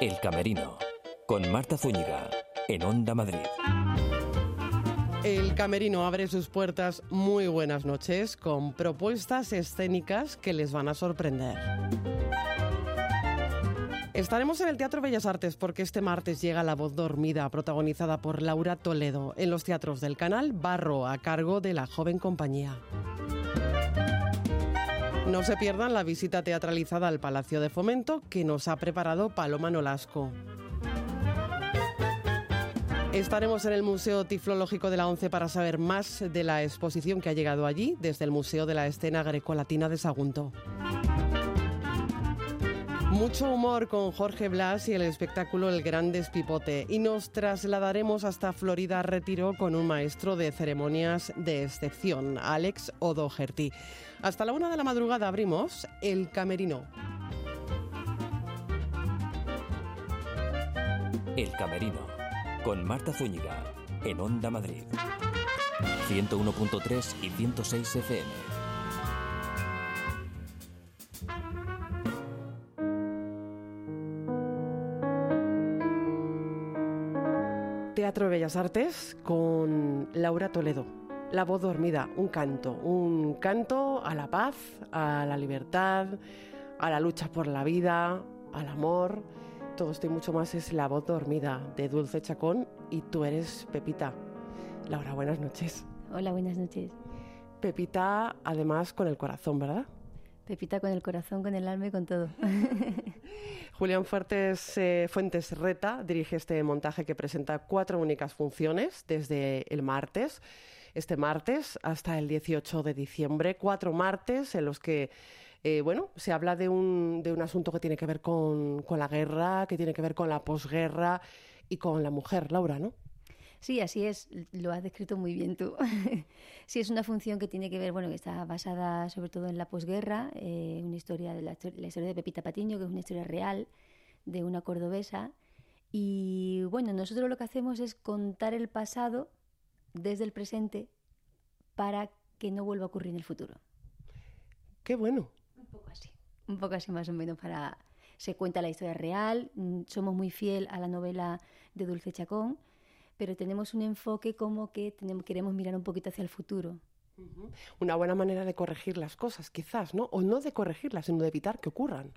El Camerino, con Marta Zúñiga, en Onda Madrid. El Camerino abre sus puertas muy buenas noches con propuestas escénicas que les van a sorprender. Estaremos en el Teatro Bellas Artes porque este martes llega La Voz Dormida, protagonizada por Laura Toledo, en los teatros del canal Barro, a cargo de la joven compañía. No se pierdan la visita teatralizada al Palacio de Fomento que nos ha preparado Paloma Nolasco. Estaremos en el Museo Tiflológico de la ONCE para saber más de la exposición que ha llegado allí desde el Museo de la Escena Grecolatina de Sagunto. Mucho humor con Jorge Blas y el espectáculo El Gran Despipote. Y nos trasladaremos hasta Florida Retiro con un maestro de ceremonias de excepción, Alex O'Doherty. Hasta la una de la madrugada abrimos El Camerino. El Camerino, con Marta Zúñiga, en Onda Madrid. 101.3 y 106 FM. Teatro de Bellas Artes con Laura Toledo. La voz dormida, un canto, un canto a la paz, a la libertad, a la lucha por la vida, al amor. Todo esto y mucho más es La voz dormida de Dulce Chacón y tú eres Pepita. Laura, buenas noches. Hola, buenas noches. Pepita, además, con el corazón, ¿verdad? Pepita con el corazón, con el alma y con todo. Julián Fuertes, eh, Fuentes Reta dirige este montaje que presenta cuatro únicas funciones desde el martes, este martes hasta el 18 de diciembre. Cuatro martes en los que, eh, bueno, se habla de un, de un asunto que tiene que ver con, con la guerra, que tiene que ver con la posguerra y con la mujer, Laura, ¿no? Sí, así es, lo has descrito muy bien tú. sí, es una función que tiene que ver, bueno, que está basada sobre todo en la posguerra, eh, una historia de la, historia de Pepita Patiño, que es una historia real de una cordobesa. Y bueno, nosotros lo que hacemos es contar el pasado desde el presente para que no vuelva a ocurrir en el futuro. Qué bueno. Un poco así, un poco así más o menos para... Se cuenta la historia real, mm, somos muy fiel a la novela de Dulce Chacón, pero tenemos un enfoque como que tenemos, queremos mirar un poquito hacia el futuro. Una buena manera de corregir las cosas, quizás, ¿no? O no de corregirlas, sino de evitar que ocurran.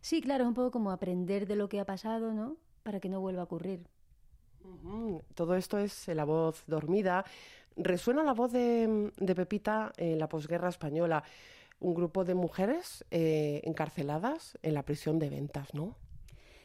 Sí, claro, es un poco como aprender de lo que ha pasado, ¿no? Para que no vuelva a ocurrir. Todo esto es la voz dormida. Resuena la voz de, Pepita en la posguerra española. Un grupo de mujeres eh, encarceladas en la prisión de ventas, ¿no?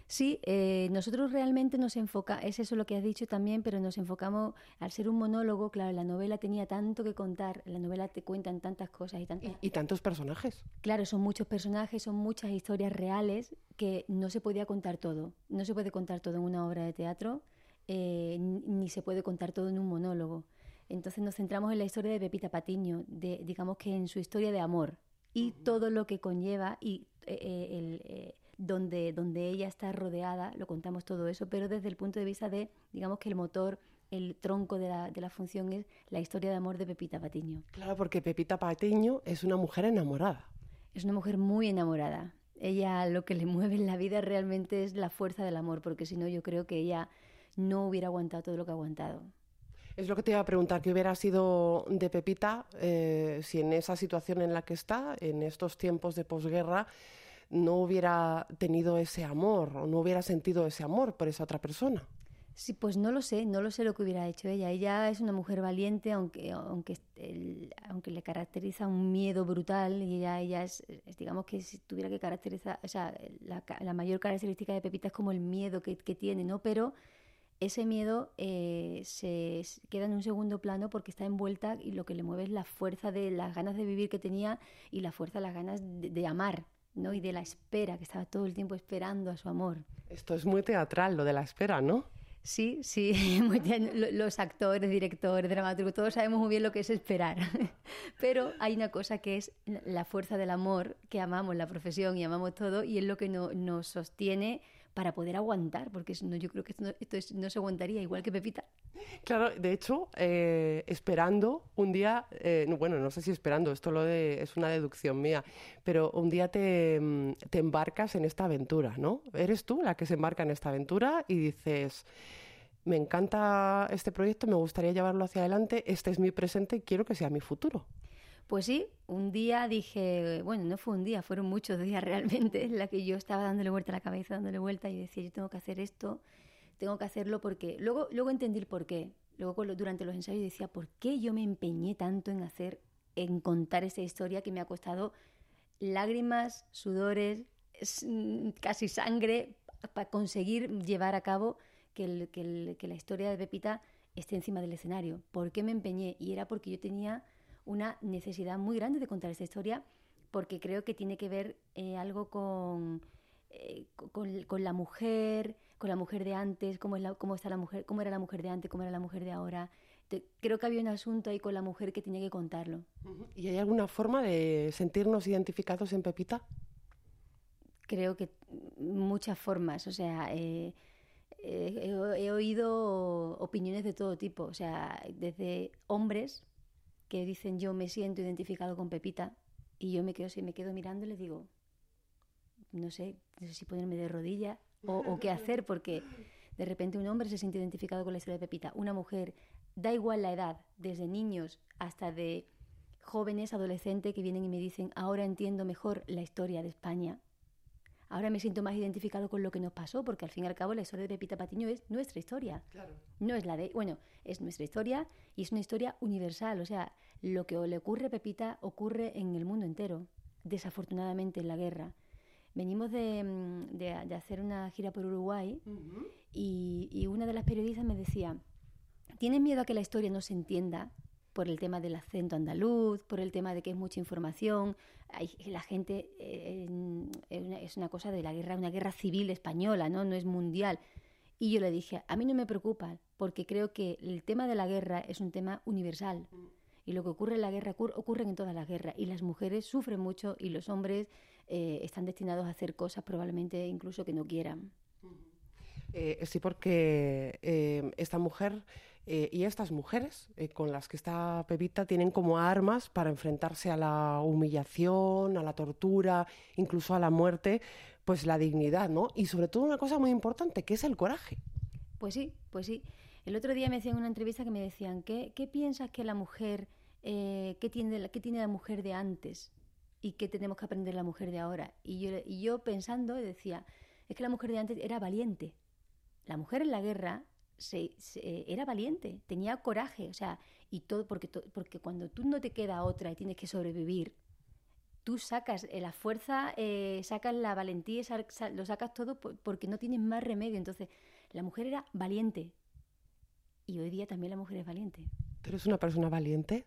Sí, eh, nosotros realmente nos enfoca, es eso lo que has dicho también, pero nos enfocamos al ser un monólogo, claro, la novela tenía tanto que contar, la novela te cuentan tantas cosas y tantas... Y, tantos personajes. Claro, son muchos personajes, son muchas historias reales que no se podía contar todo, no se puede contar todo en una obra de teatro, eh, ni se puede contar todo en un monólogo. Entonces nos centramos en la historia de Pepita Patiño, de, digamos que en su historia de amor y todo lo que conlleva y eh, el donde, donde ella está rodeada, lo contamos todo eso, pero desde el punto de vista de, digamos que el motor, el tronco de la, de la función es la historia de amor de Pepita Patiño. Claro, porque Pepita Patiño es una mujer enamorada. Es una mujer muy enamorada. Ella lo que le mueve en la vida realmente es la fuerza del amor, porque si no yo creo que ella no hubiera aguantado todo lo que ha aguantado. Es lo que te iba a preguntar, ¿qué hubiera sido de Pepita eh, si en esa situación en la que está, en estos tiempos de posguerra, no hubiera tenido ese amor o no hubiera sentido ese amor por esa otra persona. Sí, pues no lo sé, no lo sé lo que hubiera hecho ella. Ella es una mujer valiente, aunque aunque aunque le caracteriza un miedo brutal y ella ella es, digamos que si tuviera que caracterizar, o sea, la, mayor característica de Pepita es como el miedo que, tiene, ¿no? Pero ese miedo eh, se queda en un segundo plano porque está envuelta y lo que le mueve es la fuerza de las ganas de vivir que tenía y la fuerza, las ganas de amar, ¿no? y de la espera, que estaba todo el tiempo esperando a su amor. Esto es muy teatral, lo de la espera, ¿no? Sí, sí, los actores, directores, dramaturgos, todos sabemos muy bien lo que es esperar. Pero hay una cosa que es la fuerza del amor, que amamos la profesión y amamos todo, y es lo que nos sostiene para poder aguantar, porque yo creo que esto, no, se aguantaría igual que Pepita. Claro, de hecho, eh, esperando un día, eh, bueno, no sé si esperando, esto lo de, es una deducción mía, pero un día mm, te embarcas en esta aventura, ¿no? Eres tú la que se embarca en esta aventura y dices, me encanta este proyecto, me gustaría llevarlo hacia adelante, este es mi presente y quiero que sea mi futuro. Pues sí, un día dije, bueno, no fue un día, fueron muchos días realmente en la que yo estaba dándole vuelta a la cabeza, dándole vuelta y decía, yo tengo que hacer esto, tengo que hacerlo porque... Luego, luego entendí el por qué. Luego durante los ensayos decía, ¿por qué yo me empeñé tanto en hacer, en contar esa historia que me ha costado lágrimas, sudores, casi sangre para conseguir llevar a cabo que, que la historia de Pepita esté encima del escenario? ¿Por qué me empeñé? Y era porque yo tenía una necesidad muy grande de contar esta historia porque creo que tiene que ver eh, algo con, eh, con, la mujer, con la mujer de antes, cómo, es la, cómo, está la mujer, cómo era la mujer de antes, cómo era la mujer de ahora. creo que había un asunto ahí con la mujer que tenía que contarlo. ¿Y hay alguna forma de sentirnos identificados en Pepita? Creo que muchas formas. O sea, eh, he, oído opiniones de todo tipo. O sea, desde hombres que dicen yo me siento identificado con Pepita y yo me quedo, si me quedo mirando y le digo, no sé, no sé si ponerme de rodilla o, qué hacer, porque de repente un hombre se siente identificado con la historia de Pepita, una mujer, da igual la edad, desde niños hasta de jóvenes, adolescentes que vienen y me dicen, ahora entiendo mejor la historia de España ahora me siento más identificado con lo que nos pasó, porque al fin y al cabo la historia de Pepita Patiño es nuestra historia. Claro. No es la de, bueno, es nuestra historia y es una historia universal. O sea, lo que le ocurre a Pepita ocurre en el mundo entero, desafortunadamente en la guerra. Venimos de, mm, hacer una gira por Uruguay y, y una de las periodistas me decía, ¿tienes miedo a que la historia no se entienda? por el tema del acento andaluz, por el tema de que es mucha información. La gente eh, es una cosa de la guerra, una guerra civil española, ¿no? No es mundial. Y yo le dije, a mí no me preocupa, porque creo que el tema de la guerra es un tema universal. Y lo que ocurre en la guerra ocurre en todas las guerras. Y las mujeres sufren mucho y los hombres eh, están destinados a hacer cosas probablemente incluso que no quieran. Eh, sí, porque esta mujer eh, y estas mujeres eh, con las que está Pepita tienen como armas para enfrentarse a la humillación, a la tortura, incluso a la muerte, pues la dignidad, ¿no? Y sobre todo una cosa muy importante, que es el coraje. Pues sí, pues sí. El otro día me hacían una entrevista que me decían, ¿qué, qué piensas que la mujer, eh, qué, tiene, qué tiene la mujer de antes y qué tenemos que aprender la mujer de ahora? Y yo, y yo pensando decía, es que la mujer de antes era valiente. La mujer en la guerra se, era valiente, tenía coraje, o sea, y todo, porque, porque cuando tú no te queda otra y tienes que sobrevivir, tú sacas eh, la fuerza, eh, sacas la valentía, lo sacas todo porque no tienes más remedio. Entonces, la mujer era valiente. Y hoy día también la mujer es valiente. ¿Tú eres una persona valiente?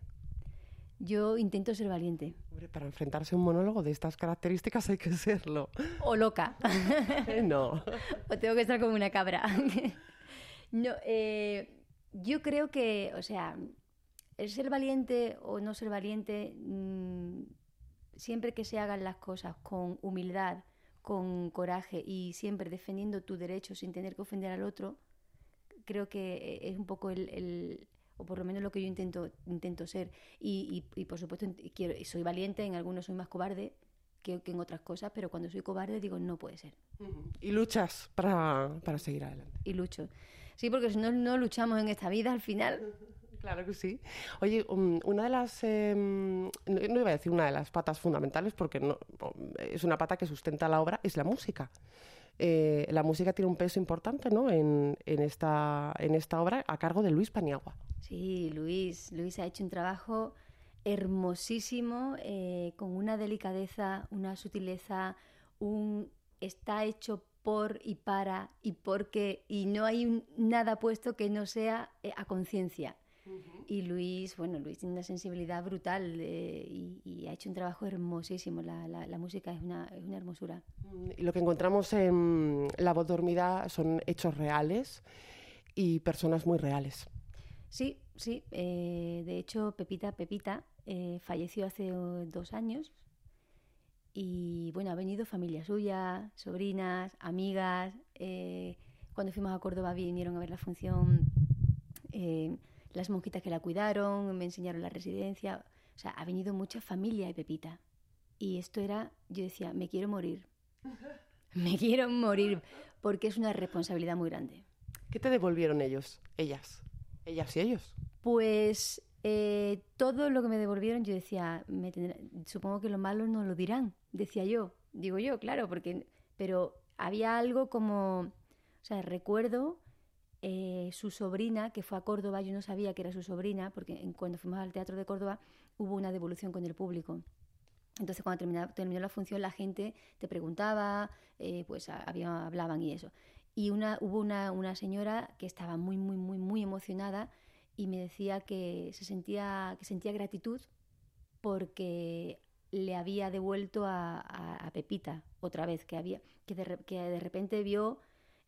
Yo intento ser valiente. Hombre, para enfrentarse a un monólogo de estas características hay que serlo. O loca. no. o tengo que estar como una cabra. No, eh, yo creo que, o sea, el ser valiente o no ser valiente, mm, siempre que se hagan las cosas con humildad, con coraje y siempre defendiendo tu derecho sin tener que ofender al otro, creo que es un poco el, o por lo menos lo que yo intento, intento ser. Y, y, por supuesto, quiero, soy valiente, en algunos soy más cobarde que, que, en otras cosas, pero cuando soy cobarde digo, no puede ser. Y luchas para, para seguir adelante. Y lucho. Sí, porque si no, no luchamos en esta vida al final. Claro que sí. Oye, um, una de las, em, no iba a decir una de las patas fundamentales, porque no, es una pata que sustenta la obra, es la música. Eh, la música tiene un peso importante ¿no? en, en, esta, en esta obra a cargo de Luis Paniagua. Sí, Luis. Luis ha hecho un trabajo hermosísimo, eh, con una delicadeza, una sutileza, un está hecho por y para y porque y no hay nada puesto que no sea eh, a conciencia. Y Luis, bueno, Luis tiene una sensibilidad brutal eh, y, ha hecho un trabajo hermosísimo. La, la, música es una, es una, hermosura. Mm, y lo que encontramos en La voz dormida son hechos reales y personas muy reales. Sí, sí. Eh, de hecho, Pepita, Pepita falleció hace dos años Y bueno, ha venido familia suya, sobrinas, amigas. eh, cuando fuimos a Córdoba vinieron a ver la función eh, las monjitas que la cuidaron, me enseñaron la residencia. O sea, ha venido mucha familia de Pepita. Y esto era, yo decía, me quiero morir. Me quiero morir porque es una responsabilidad muy grande. ¿Qué te devolvieron ellos? Ellas. Ellas y ellos. Pues eh, todo lo que me devolvieron, yo decía, me tendrá- supongo que lo malo no lo dirán, decía yo. Digo yo, claro, porque. Pero había algo como. O sea, recuerdo eh, su sobrina, que fue a Córdoba, yo no sabía que era su sobrina, porque cuando fuimos al Teatro de Córdoba hubo una devolución con el público. Entonces, cuando terminó, la función, la gente te preguntaba, eh, pues hablaban y eso. Y una, hubo una, una señora que estaba muy, muy, muy, muy emocionada y me decía que se sentía, que sentía gratitud porque le había devuelto a, a- a Pepita otra vez, que, había, que, de, que de repente vio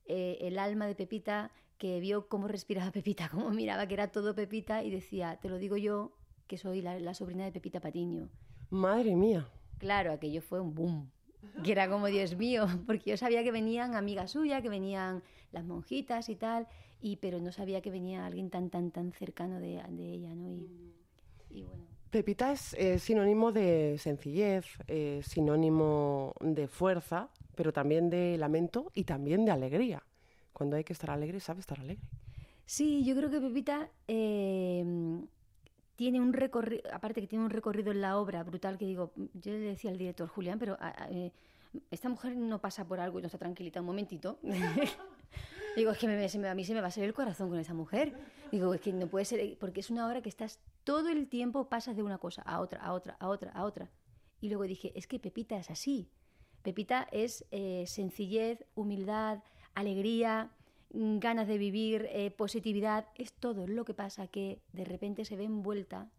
eh, el alma de Pepita, que vio cómo respiraba Pepita, cómo miraba que era todo Pepita y decía, te lo digo yo, que soy la, la sobrina de Pepita Patiño. Madre mía. Claro, aquello fue un boom. Que era como, Dios mío, porque yo sabía que venían amigas suyas, que venían las monjitas y tal, y, pero no sabía que venía alguien tan, tan, tan cercano de, de ella, ¿no? Y, y bueno. Pepita es eh, sinónimo de sencillez, eh, sinónimo de fuerza, pero también de lamento y también de alegría. Cuando hay que estar alegre, sabe estar alegre. Sí, yo creo que Pepita eh, tiene un recorrido, aparte que tiene un recorrido en la obra brutal, que digo, yo le decía al director Julián, pero a- a- eh, esta mujer no pasa por algo y no está tranquilita un momentito. digo, es que me- a mí se me va a salir el corazón con esa mujer. Digo, es que no puede ser, porque es una obra que estás todo el tiempo, pasas de una cosa a otra, a otra, a otra, a otra. Y luego dije, es que Pepita es así. Pepita es eh, sencillez, humildad, alegría, mm, ganas de vivir, eh, positividad. Es todo lo que pasa que de repente se ve envuelta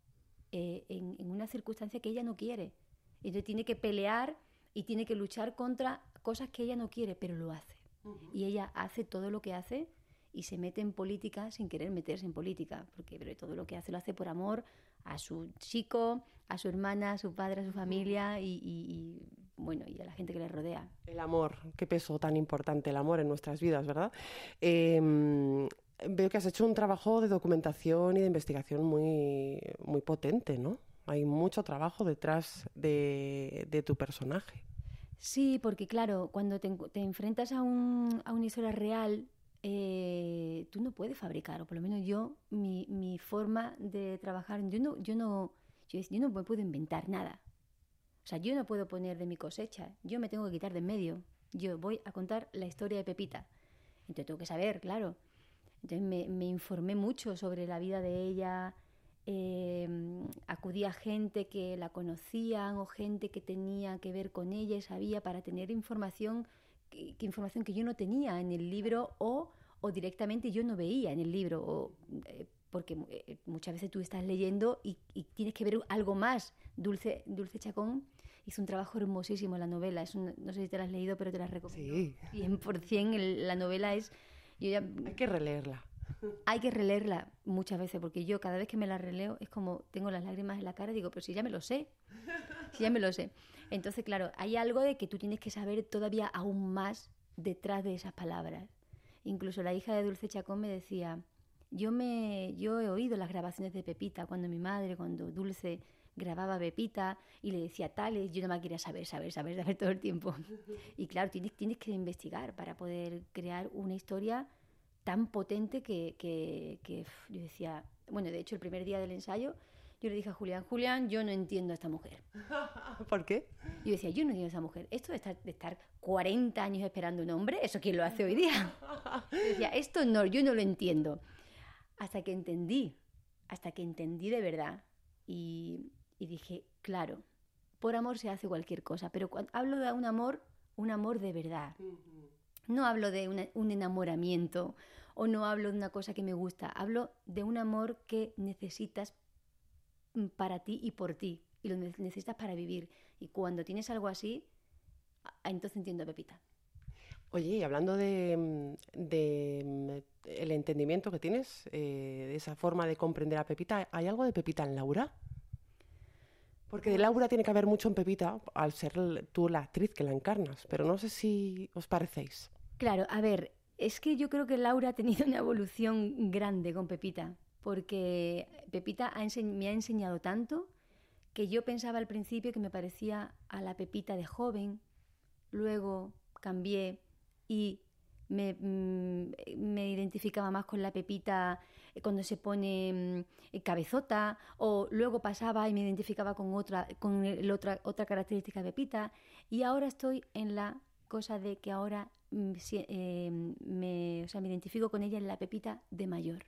eh, en, en una circunstancia que ella no quiere. Entonces tiene que pelear y tiene que luchar contra cosas que ella no quiere, pero lo hace. Y ella hace todo lo que hace y se mete en política sin querer meterse en política, porque pero todo lo que hace lo hace por amor a su chico, a su hermana, a su padre, a su familia y, y- y, bueno y a la gente que le rodea. El amor, qué peso tan importante el amor en nuestras vidas, ¿verdad? Eh, veo que has hecho un trabajo de documentación y de investigación muy, muy potente, ¿no? Hay mucho trabajo detrás de, de tu personaje. Sí, porque claro, cuando te, te enfrentas a, un, a una historia real, eh, tú no puedes fabricar, o por lo menos yo, mi, mi forma de trabajar, yo no, yo, no, yo, yo no puedo inventar nada. O sea, yo no puedo poner de mi cosecha, yo me tengo que quitar de en medio. Yo voy a contar la historia de Pepita. Entonces tengo que saber, claro. Entonces me informé mucho sobre la vida de ella, eh, acudí a gente que la conocían o gente que tenía que ver con ella y sabía para tener información que, que información que yo no tenía en el libro o, o directamente yo no veía en el libro o, eh, porque eh, muchas veces tú estás leyendo y, y tienes que ver algo más Dulce Dulce Chacón hizo un trabajo hermosísimo en la novela es un- no sé si te la has leído pero te la recomiendo Sí. 100% el- la novela es yo ya Hay que releerla. hay que releerla muchas veces porque yo cada vez que me la releo es como tengo las lágrimas en la cara y digo, pero si ya me lo sé, si ya me lo sé. Entonces, claro, hay algo de que tú tienes que saber todavía aún más detrás de esas palabras. Incluso la hija de Dulce Chacón me decía, yo me yo he oído las grabaciones de Pepita cuando mi madre, cuando Dulce grababa Pepita y le decía tales, yo no me quería saber, saber, saber, saber todo el tiempo. Y claro, tienes, tienes que investigar para poder crear una historia tan potente que, que, que, yo decía, bueno, de hecho el primer día del ensayo yo le dije a Julián, Julián, yo no entiendo a esta mujer. ¿Por qué? Yo decía, yo no entiendo a esa mujer. Esto de estar, de estar 40 años esperando un hombre, ¿eso quién lo hace hoy día? Yo decía, esto no, yo no lo entiendo. Hasta que entendí, hasta que entendí de verdad. Y, y dije, claro, por amor se hace cualquier cosa, pero cuando hablo de un amor, un amor de verdad. No hablo de una- un enamoramiento o no hablo de una cosa que me gusta, hablo de un amor que necesitas mm, para ti y por ti y lo ne- necesitas para vivir. Y cuando tienes algo así, entonces entiendo a Pepita. Oye, y hablando de, mm, de, mm, el entendimiento que tienes, eh, de esa forma de comprender a Pepita, ¿hay algo de Pepita en Laura? Porque de Laura tiene que haber mucho en Pepita, al ser tú la actriz que la encarnas, pero no sé si os parecéis. Claro, a ver, es que yo creo que Laura ha tenido una evolución grande con Pepita, porque Pepita me ha enseñado tanto que yo pensaba al principio que me parecía a la Pepita de joven, luego cambié y me, mm, me, identificaba más con la pepita eh, cuando se pone mm, cabezota, o luego pasaba y me identificaba con otra, con el otra, otra característica de pepita, y ahora estoy en la cosa de que ahora mm, eh, me, o sea, me identifico con ella en la pepita de mayor.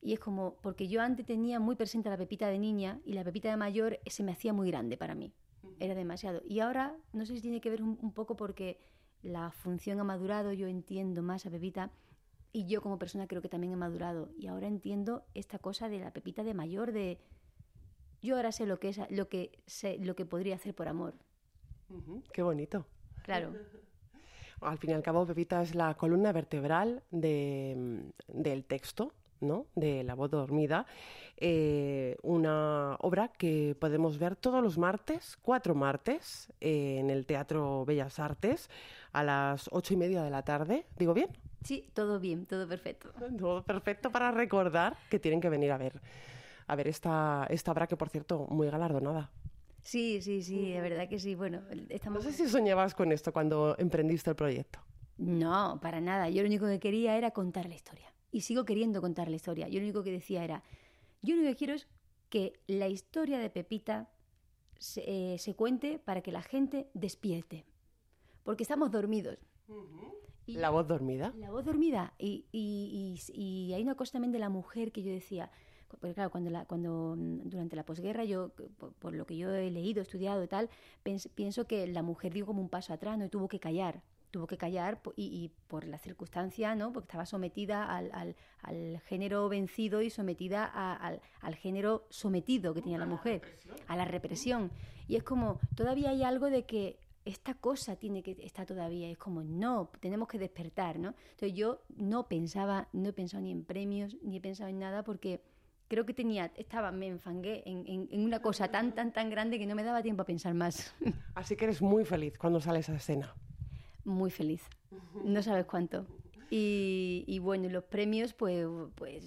Y es como, porque yo antes tenía muy presente la pepita de niña y la pepita de mayor se me hacía muy grande para mí. Era demasiado. Y ahora, no sé si tiene que ver un poco porque la función ha madurado, yo entiendo más a Pepita y yo como persona creo que también he madurado y ahora entiendo esta cosa de la Pepita de mayor de yo ahora sé lo que es lo que sé lo que podría hacer por amor. qué bonito. Claro. Al fin y al cabo, Pepita es la columna vertebral de, del texto ¿no? de La voz dormida, eh, una obra que podemos ver todos los martes, cuatro martes, eh, en el Teatro Bellas Artes, a las ocho y media de la tarde. ¿Digo bien? Sí, todo bien, todo perfecto. Todo perfecto para recordar que tienen que venir a ver, a ver esta, esta obra que, por cierto, muy galardonada. Sí, sí, sí, es verdad que sí. Bueno, estamos... No sé si soñabas con esto cuando emprendiste el proyecto. No, para nada. Yo lo único que quería era contar la historia y sigo queriendo contar la historia. Yo lo único que decía era, yo lo único que quiero es que la historia de Pepita se, eh, cuente para que la gente despierte, porque estamos dormidos. la voz dormida. La voz dormida. Y, y, hay una cosa también de la mujer que yo decía, porque claro, cuando, la, cuando mm, durante la posguerra, yo, por, lo que yo he leído, estudiado y tal, pienso que la mujer dio como un paso atrás, ¿no? Y tuvo que callar tuvo que callar y, por la circunstancia, ¿no? porque estaba sometida al, al, género vencido y sometida al, al, género sometido que tenía la mujer, a la represión. Y es como, todavía hay algo de que esta cosa tiene que estar todavía, es como, no, tenemos que despertar, ¿no? Entonces yo no pensaba, no he pensado ni en premios, ni he pensado en nada, porque creo que tenía, estaba, me enfangué en, en, en, una cosa tan, tan, tan grande que no me daba tiempo a pensar más. Así que eres muy feliz cuando sales a escena muy feliz. No sabes cuánto. Y, y bueno, los premios, pues, pues,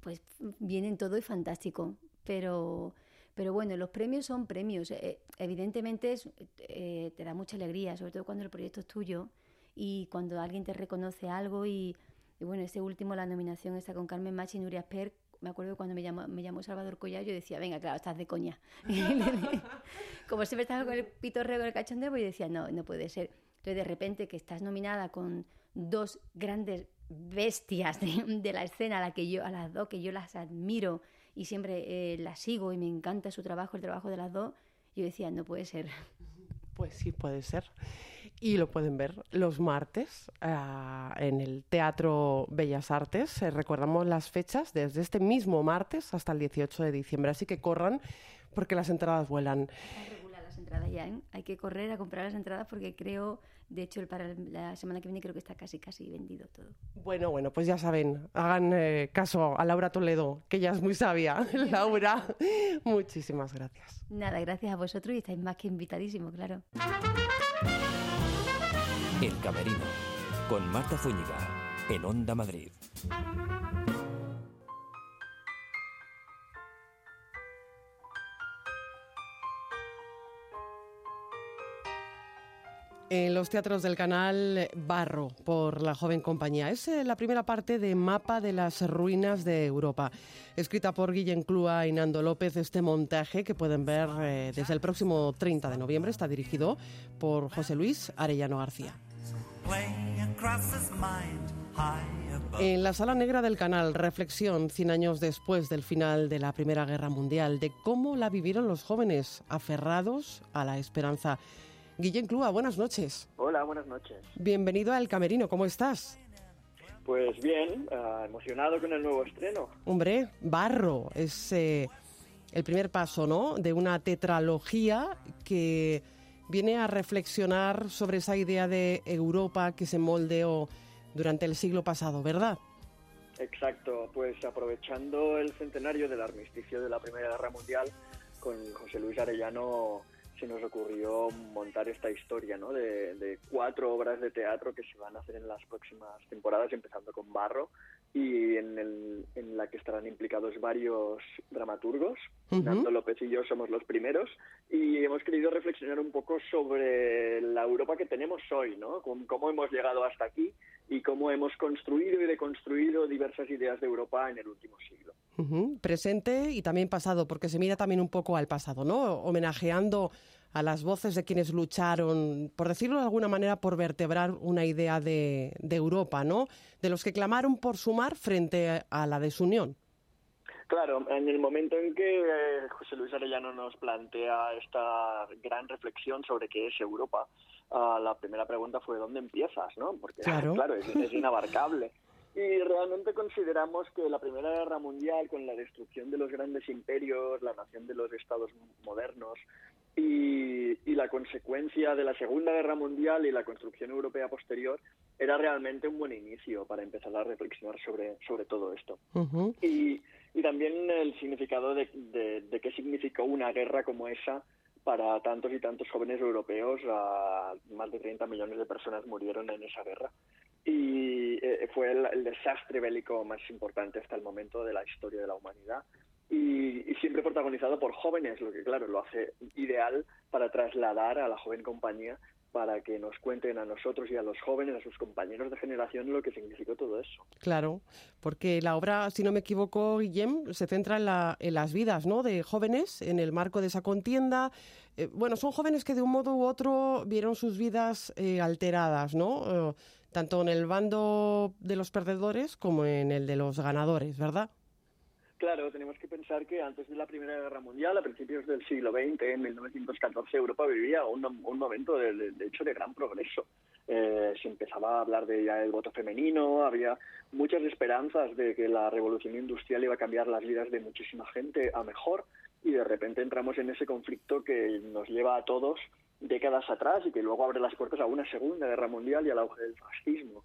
pues vienen todo y fantástico. Pero, pero bueno, los premios son premios. Eh, evidentemente eh, te da mucha alegría, sobre todo cuando el proyecto es tuyo y cuando alguien te reconoce algo. Y, bueno, este último, la nominación está con Carmen Machi y Nuria Esper. Me acuerdo cuando me llamó, me llamó Salvador Collado, yo decía, venga, claro, estás de coña. Como siempre estaba con el pitorreo, con el cachondeo, pues yo decía, no, no puede ser. Entonces, de repente que estás nominada con dos grandes bestias de, la escena a, la que yo, a las dos que yo las admiro y siempre eh, las sigo y me encanta su trabajo, el trabajo de las dos, yo decía, no puede ser. Pues sí, puede ser. Y lo pueden ver los martes ah, en el Teatro Bellas Artes. Eh, recordamos las fechas desde este mismo martes hasta el 18 de diciembre. Así que corran porque las entradas vuelan ya, ¿eh? Hay que correr a comprar las entradas porque creo, de hecho, para la semana que viene creo que está casi, casi vendido todo. Bueno, bueno, pues ya saben, hagan eh, caso a Laura Toledo, que ya es muy sabia. Laura, muchísimas gracias. Nada, gracias a vosotros y estáis más que invitadísimos, claro. El Camerino, con Marta Zúñiga, en Onda Madrid. en los teatros del canal Barro por la joven compañía. Es eh, la primera parte de Mapa de las Ruinas de Europa, escrita por Guillem Clua y Nando López. Este montaje que pueden ver eh, desde el próximo 30 de noviembre está dirigido por José Luis Arellano García. En la sala negra del canal, reflexión 100 años después del final de la Primera Guerra Mundial, de cómo la vivieron los jóvenes aferrados a la esperanza. Guillén Clua, buenas noches. Hola, buenas noches. Bienvenido al Camerino, ¿cómo estás? Pues bien, ah, emocionado con el nuevo estreno. Hombre, Barro es eh, el primer paso, ¿no? De una tetralogía que viene a reflexionar sobre esa idea de Europa que se moldeó durante el siglo pasado, ¿verdad? Exacto, pues aprovechando el centenario del armisticio de la Primera Guerra Mundial, con José Luis Arellano se nos ocurrió montar esta historia ¿no? de, de, cuatro obras de teatro que se van a hacer en las próximas temporadas, empezando con Barro, y en, el, en la que estarán implicados varios dramaturgos. Uh -huh. Nando López y yo somos los primeros, y hemos querido reflexionar un poco sobre la Europa que tenemos hoy, ¿no? Con cómo hemos llegado hasta aquí y cómo hemos construido y deconstruido diversas ideas de Europa en el último siglo. Uh -huh. Presente y también pasado, porque se mira también un poco al pasado, ¿no? Homenajeando a las voces de quienes lucharon, por decirlo de alguna manera, por vertebrar una idea de, de Europa, ¿no? De los que clamaron por sumar frente a la desunión. Claro, en el momento en que eh, José Luis Arellano nos plantea esta gran reflexión sobre qué es Europa, uh, la primera pregunta fue ¿dónde empiezas? ¿no? Porque claro, claro es, es inabarcable. Y realmente consideramos que la Primera Guerra Mundial, con la destrucción de los grandes imperios, la nación de los estados modernos y, y, la consecuencia de la Segunda Guerra Mundial y la construcción europea posterior, era realmente un buen inicio para empezar a reflexionar sobre, sobre todo esto. Uh -huh. y, y, también el significado de, de, de qué significó una guerra como esa para tantos y tantos jóvenes europeos, a más de 30 millones de personas murieron en esa guerra. Y eh, fue el, el, desastre bélico más importante hasta el momento de la historia de la humanidad. Y, y, siempre protagonizado por jóvenes, lo que claro lo hace ideal para trasladar a la joven compañía para que nos cuenten a nosotros y a los jóvenes, a sus compañeros de generación, lo que significó todo eso. Claro, porque la obra, si no me equivoco, Guillem, se centra en, la, en las vidas ¿no? de jóvenes en el marco de esa contienda. Eh, bueno, son jóvenes que de un modo u otro vieron sus vidas eh, alteradas, ¿no? Eh, tanto en el bando de los perdedores como en el de los ganadores, ¿verdad? Claro, tenemos que pensar que antes de la Primera Guerra Mundial, a principios del siglo XX, en 1914, Europa vivía un, momento, de, de, de, hecho, de gran progreso. Eh, se empezaba a hablar de ya el voto femenino, había muchas esperanzas de que la revolución industrial iba a cambiar las vidas de muchísima gente a mejor, y de repente entramos en ese conflicto que nos lleva a todos décadas atrás y que luego abre las puertas a una Segunda Guerra Mundial y al auge del fascismo.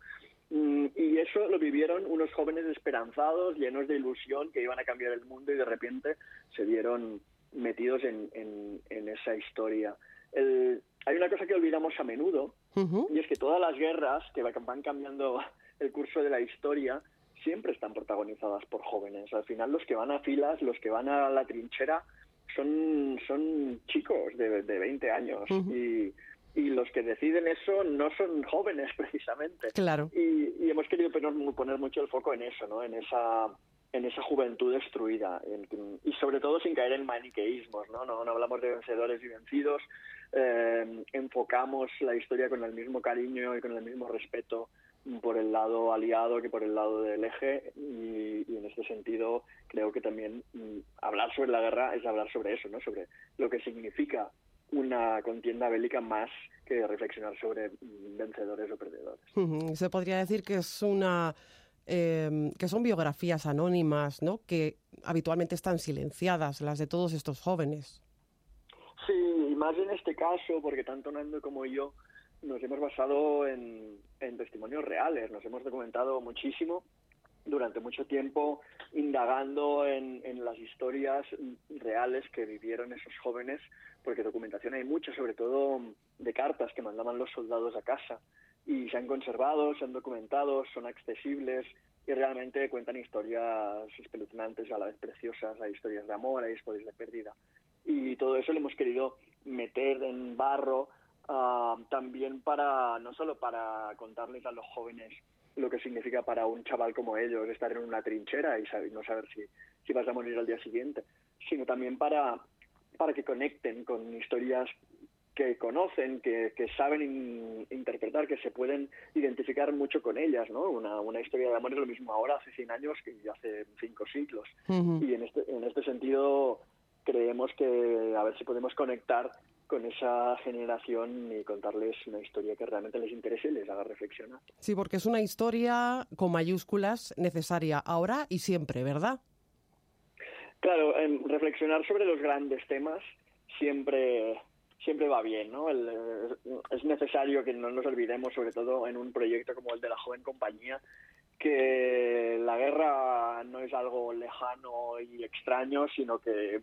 Mm, y eso lo vivieron unos jóvenes esperanzados, llenos de ilusión, que iban a cambiar el mundo y de repente se vieron metidos en, en, en esa historia. El, hay una cosa que olvidamos a menudo, uh -huh. y es que todas las guerras que van cambiando el curso de la historia siempre están protagonizadas por jóvenes. Al final los que van a filas, los que van a la trinchera, son, son chicos de, de 20 años. Uh -huh. y y los que deciden eso no son jóvenes precisamente. Claro. Y, y hemos querido poner, poner, mucho el foco en eso, ¿no? En esa en esa juventud destruida en, y sobre todo sin caer en maniqueísmos, ¿no? No, no hablamos de vencedores y vencidos, eh, enfocamos la historia con el mismo cariño y con el mismo respeto por el lado aliado que por el lado del eje y, y en este sentido creo que también mm, hablar sobre la guerra es hablar sobre eso, ¿no? Sobre lo que significa una contienda bélica más que reflexionar sobre vencedores o perdedores. Uh -huh. Se podría decir que es una eh, que son biografías anónimas, ¿no? Que habitualmente están silenciadas, las de todos estos jóvenes. Sí, y más en este caso, porque tanto Nando como yo nos hemos basado en, en testimonios reales, nos hemos documentado muchísimo durante mucho tiempo indagando en, en, las historias reales que vivieron esos jóvenes, porque documentación hay mucha, sobre todo de cartas que mandaban los soldados a casa, y se han conservado, se han documentado, son accesibles y realmente cuentan historias espeluznantes, a la vez preciosas, hay historias de amor, hay historias de pérdida. Y todo eso lo hemos querido meter en barro uh, también para, no solo para contarles a los jóvenes lo que significa para un chaval como ellos estar en una trinchera y saber, no saber si, si vas a morir al día siguiente, sino también para, para que conecten con historias que conocen, que, que saben in, interpretar, que se pueden identificar mucho con ellas, ¿no? Una, una historia de amor es lo mismo ahora, hace 100 años, que hace cinco siglos. Uh -huh. Y en este, en este sentido creemos que a ver si podemos conectar con esa generación y contarles una historia que realmente les interese y les haga reflexionar. Sí, porque es una historia con mayúsculas necesaria ahora y siempre, ¿verdad? Claro, eh, reflexionar sobre los grandes temas siempre siempre va bien, ¿no? El, es necesario que no nos olvidemos, sobre todo en un proyecto como el de la joven compañía, que la guerra no es algo lejano y extraño, sino que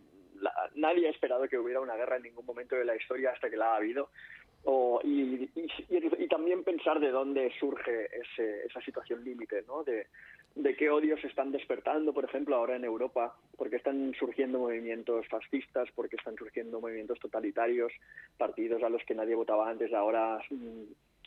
nadie ha esperado que hubiera una guerra en ningún momento de la historia hasta que la ha habido. y, y, también pensar de dónde surge ese, esa situación límite, ¿no? De, de qué odios están despertando, por ejemplo, ahora en Europa, porque están surgiendo movimientos fascistas, porque están surgiendo movimientos totalitarios, partidos a los que nadie votaba antes ahora mm,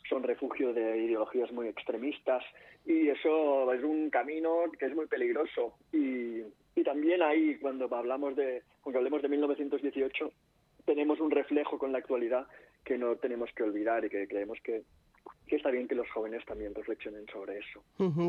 son refugio de ideologías muy extremistas y eso es un camino que es muy peligroso y, y también ahí cuando hablamos de cuando hablemos de 1918 tenemos un reflejo con la actualidad que no tenemos que olvidar y que creemos que que está bien que los jóvenes también reflexionen sobre eso.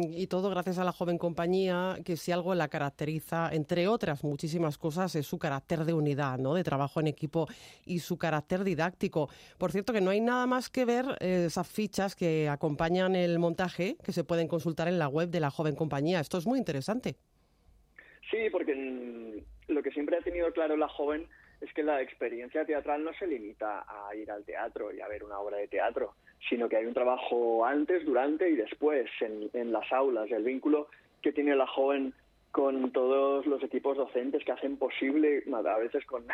Y todo gracias a la joven compañía, que si algo la caracteriza, entre otras muchísimas cosas, es su carácter de unidad, ¿no? de trabajo en equipo y su carácter didáctico. Por cierto, que no hay nada más que ver eh, esas fichas que acompañan el montaje, que se pueden consultar en la web de la joven compañía. Esto es muy interesante. Sí, porque lo que siempre ha tenido claro la joven es que la experiencia teatral no se limita a ir al teatro y a ver una obra de teatro sino que hay un trabajo antes, durante y después en, las aulas, el vínculo que tiene la joven con todos los equipos docentes que hacen posible, a veces con,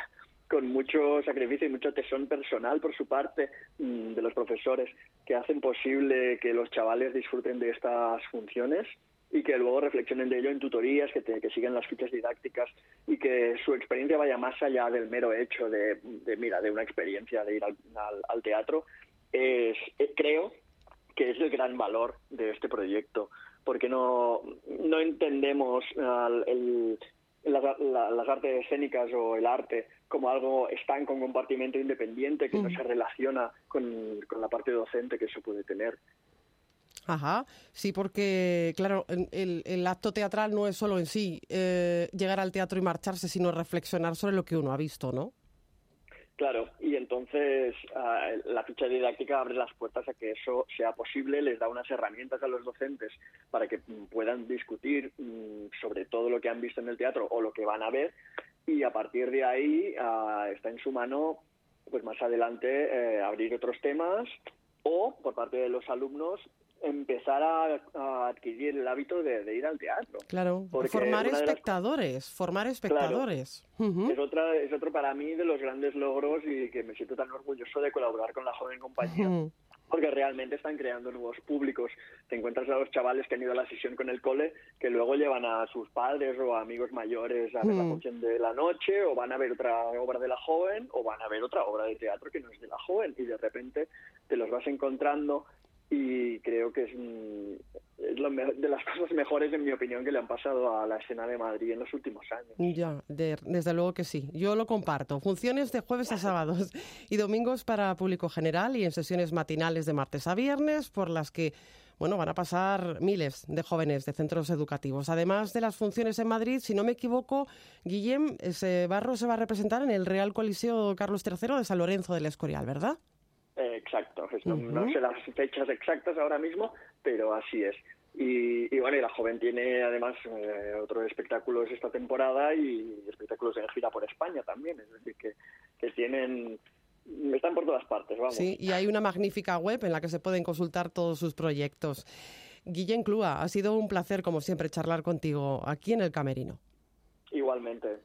con mucho sacrificio y mucho tesón personal por su parte mm, de los profesores, que hacen posible que los chavales disfruten de estas funciones y que luego reflexionen de ello en tutorías, que, que sigan las fichas didácticas y que su experiencia vaya más allá del mero hecho de, mira, de una experiencia de ir al teatro, es, eh, creo que es el gran valor de este proyecto, porque no, no entendemos el, las, artes escénicas o el arte como algo estanco, un compartimento independiente que no se relaciona con, la parte docente que eso puede tener. Ajá, sí, porque, claro, el, el, acto teatral no es solo en sí eh, llegar al teatro y marcharse, sino reflexionar sobre lo que uno ha visto, ¿no? Claro, y entonces ah, la ficha didáctica abre las puertas a que eso sea posible, les da unas herramientas a los docentes para que puedan discutir mm, sobre todo lo que han visto en el teatro o lo que van a ver y a partir de ahí ah, está en su mano pues más adelante eh, abrir otros temas o por parte de los alumnos empezar a, adquirir el hábito de, ir al teatro. Claro, formar espectadores, formar espectadores. Es otra, es otro para mí de los grandes logros y que me siento tan orgulloso de colaborar con la joven compañía. Porque realmente están creando nuevos públicos. Te encuentras a los chavales que han ido a la sesión con el cole, que luego llevan a sus padres o amigos mayores a ver la función de la noche, o van a ver otra obra de la joven, o van a ver otra obra de teatro que no es de la joven. Y de repente te los vas encontrando y creo que es, lo de las cosas mejores, en mi opinión, que le han pasado a la escena de Madrid en los últimos años. Ya, desde luego que sí. Yo lo comparto. Funciones de jueves a sábados y domingos para público general y en sesiones matinales de martes a viernes, por las que bueno, van a pasar miles de jóvenes de centros educativos. Además de las funciones en Madrid, si no me equivoco, Guillem, ese barro se va a representar en el Real Coliseo Carlos III de San Lorenzo del Escorial, ¿verdad? Exacto, no, sé las fechas exactas ahora mismo, pero así es. Y, bueno, y la joven tiene además eh, otros espectáculos esta temporada y espectáculos en gira por España también, es decir, que, que tienen están por todas partes, vamos. Sí, y hay una magnífica web en la que se pueden consultar todos sus proyectos. Guillén Clua, ha sido un placer, como siempre, charlar contigo aquí en el Camerino. Igualmente.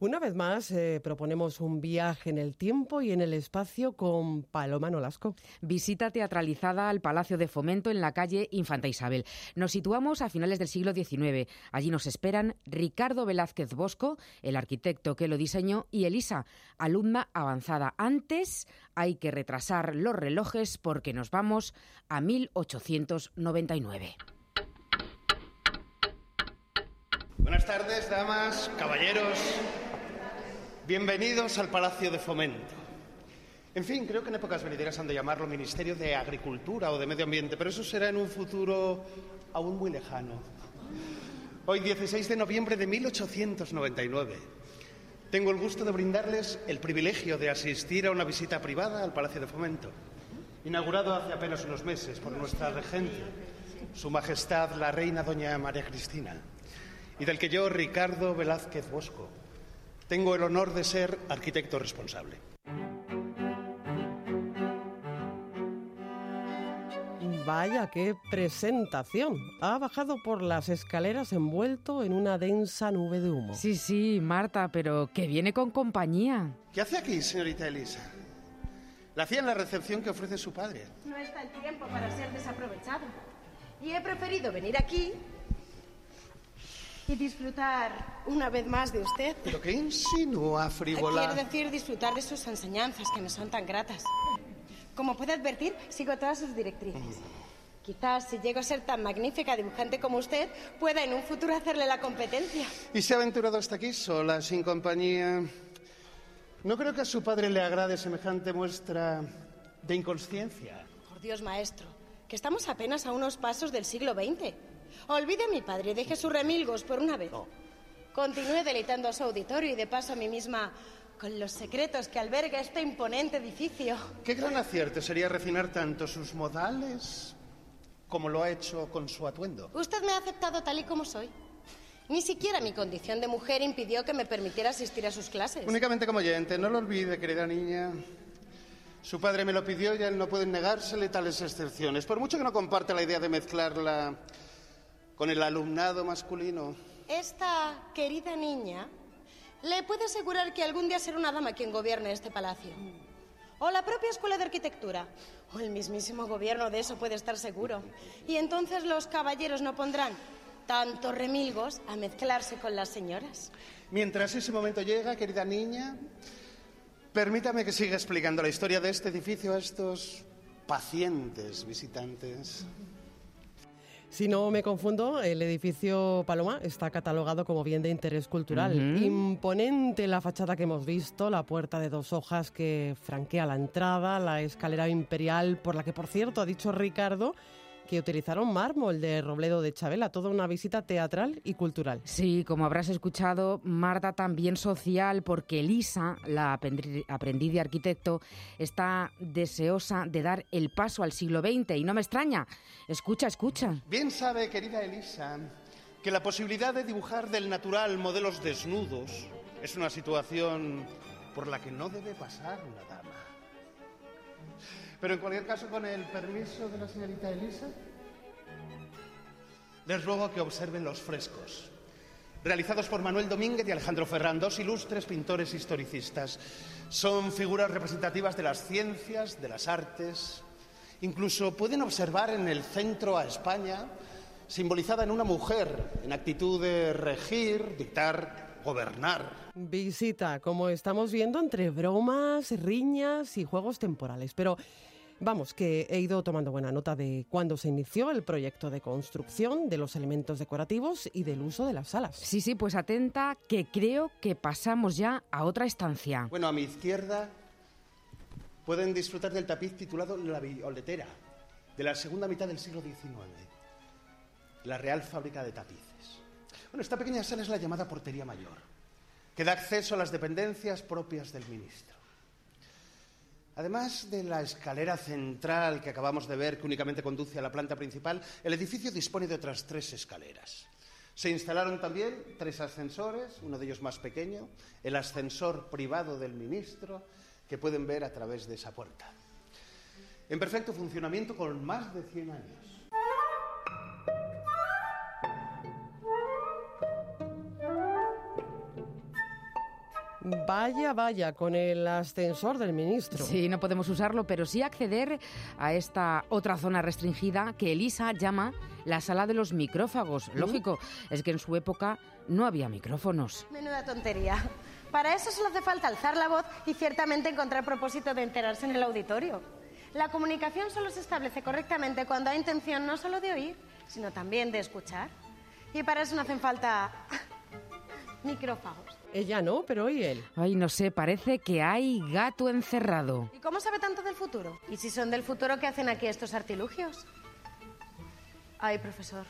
Una vez más, eh, proponemos un viaje en el tiempo y en el espacio con Paloma Nolasco. Visita teatralizada al Palacio de Fomento en la calle Infanta Isabel. Nos situamos a finales del siglo XIX. Allí nos esperan Ricardo Velázquez Bosco, el arquitecto que lo diseñó, y Elisa, alumna avanzada. Antes hay que retrasar los relojes porque nos vamos a 1899. Buenas tardes, damas, caballeros. Bienvenidos al Palacio de Fomento. En fin, creo que en épocas venideras han de llamarlo Ministerio de Agricultura o de Medio Ambiente, pero eso será en un futuro aún muy lejano. Hoy, 16 de noviembre de 1899, tengo el gusto de brindarles el privilegio de asistir a una visita privada al Palacio de Fomento, inaugurado hace apenas unos meses por nuestra regente, Su Majestad la Reina Doña María Cristina, y del que yo, Ricardo Velázquez Bosco, tengo el honor de ser arquitecto responsable. Vaya, qué presentación. Ha bajado por las escaleras envuelto en una densa nube de humo. Sí, sí, Marta, pero que viene con compañía. ¿Qué hace aquí, señorita Elisa? La hacía en la recepción que ofrece su padre. No está el tiempo para ser desaprovechado. Y he preferido venir aquí y disfrutar una vez más de usted. ¿Pero qué insinúa, frívola? Quiero decir, disfrutar de sus enseñanzas, que me son tan gratas. Como puede advertir, sigo todas sus directrices. Quizás si llego a ser tan magnífica dibujante como usted, pueda en un futuro hacerle la competencia. ¿Y se ha aventurado hasta aquí sola, sin compañía? No creo que a su padre le agrade semejante muestra de inconsciencia. Por Dios, maestro, que estamos apenas a unos pasos del siglo XX. Olvide a mi padre y deje sus remilgos por una vez. Continúe deleitando a su auditorio y de paso a mí misma con los secretos que alberga este imponente edificio. Qué gran acierto sería refinar tanto sus modales como lo ha hecho con su atuendo. Usted me ha aceptado tal y como soy. Ni siquiera mi condición de mujer impidió que me permitiera asistir a sus clases. Únicamente como oyente, no lo olvide, querida niña. Su padre me lo pidió y a él no pueden negársele tales excepciones. Por mucho que no comparte la idea de mezclarla con el alumnado masculino. Esta querida niña le puede asegurar que algún día será una dama quien gobierne este palacio. O la propia escuela de arquitectura. O el mismísimo gobierno, de eso puede estar seguro. Y entonces los caballeros no pondrán tantos remilgos a mezclarse con las señoras. Mientras ese momento llega, querida niña, permítame que siga explicando la historia de este edificio a estos pacientes visitantes. Si no me confundo, el edificio Paloma está catalogado como bien de interés cultural. Imponente la fachada que hemos visto, la puerta de dos hojas que franquea la entrada, la escalera imperial por la que, por cierto, ha dicho Ricardo que utilizaron mármol de Robledo de Chabela, toda una visita teatral y cultural. Sí, como habrás escuchado, Marta también social, porque Elisa, la aprendiz de arquitecto, está deseosa de dar el paso al siglo XX y no me extraña. Escucha, escucha. Bien sabe, querida Elisa, que la posibilidad de dibujar del natural modelos desnudos es una situación por la que no debe pasar una dama. Pero en cualquier caso, con el permiso de la señorita Elisa, les ruego que observen los frescos, realizados por Manuel Domínguez y Alejandro Ferrán, dos ilustres pintores historicistas. Son figuras representativas de las ciencias, de las artes. Incluso pueden observar en el centro a España, simbolizada en una mujer, en actitud de regir, dictar, gobernar. Visita, como estamos viendo, entre bromas, riñas y juegos temporales. Pero Vamos, que he ido tomando buena nota de cuándo se inició el proyecto de construcción, de los elementos decorativos y del uso de las salas. Sí, sí, pues atenta, que creo que pasamos ya a otra estancia. Bueno, a mi izquierda pueden disfrutar del tapiz titulado La Violetera, de la segunda mitad del siglo XIX, la Real Fábrica de Tapices. Bueno, esta pequeña sala es la llamada Portería Mayor, que da acceso a las dependencias propias del ministro. Además de la escalera central que acabamos de ver, que únicamente conduce a la planta principal, el edificio dispone de otras tres escaleras. Se instalaron también tres ascensores, uno de ellos más pequeño, el ascensor privado del ministro, que pueden ver a través de esa puerta. En perfecto funcionamiento con más de 100 años. Vaya, vaya, con el ascensor del ministro. Sí, no podemos usarlo, pero sí acceder a esta otra zona restringida que Elisa llama la sala de los micrófagos. ¿Mm? Lógico, es que en su época no había micrófonos. Menuda tontería. Para eso solo hace falta alzar la voz y ciertamente encontrar propósito de enterarse en el auditorio. La comunicación solo se establece correctamente cuando hay intención no solo de oír, sino también de escuchar. Y para eso no hacen falta micrófagos. Ella no, pero ¿y él? Ay, no sé, parece que hay gato encerrado. ¿Y cómo sabe tanto del futuro? ¿Y si son del futuro, qué hacen aquí estos artilugios? Ay, profesor.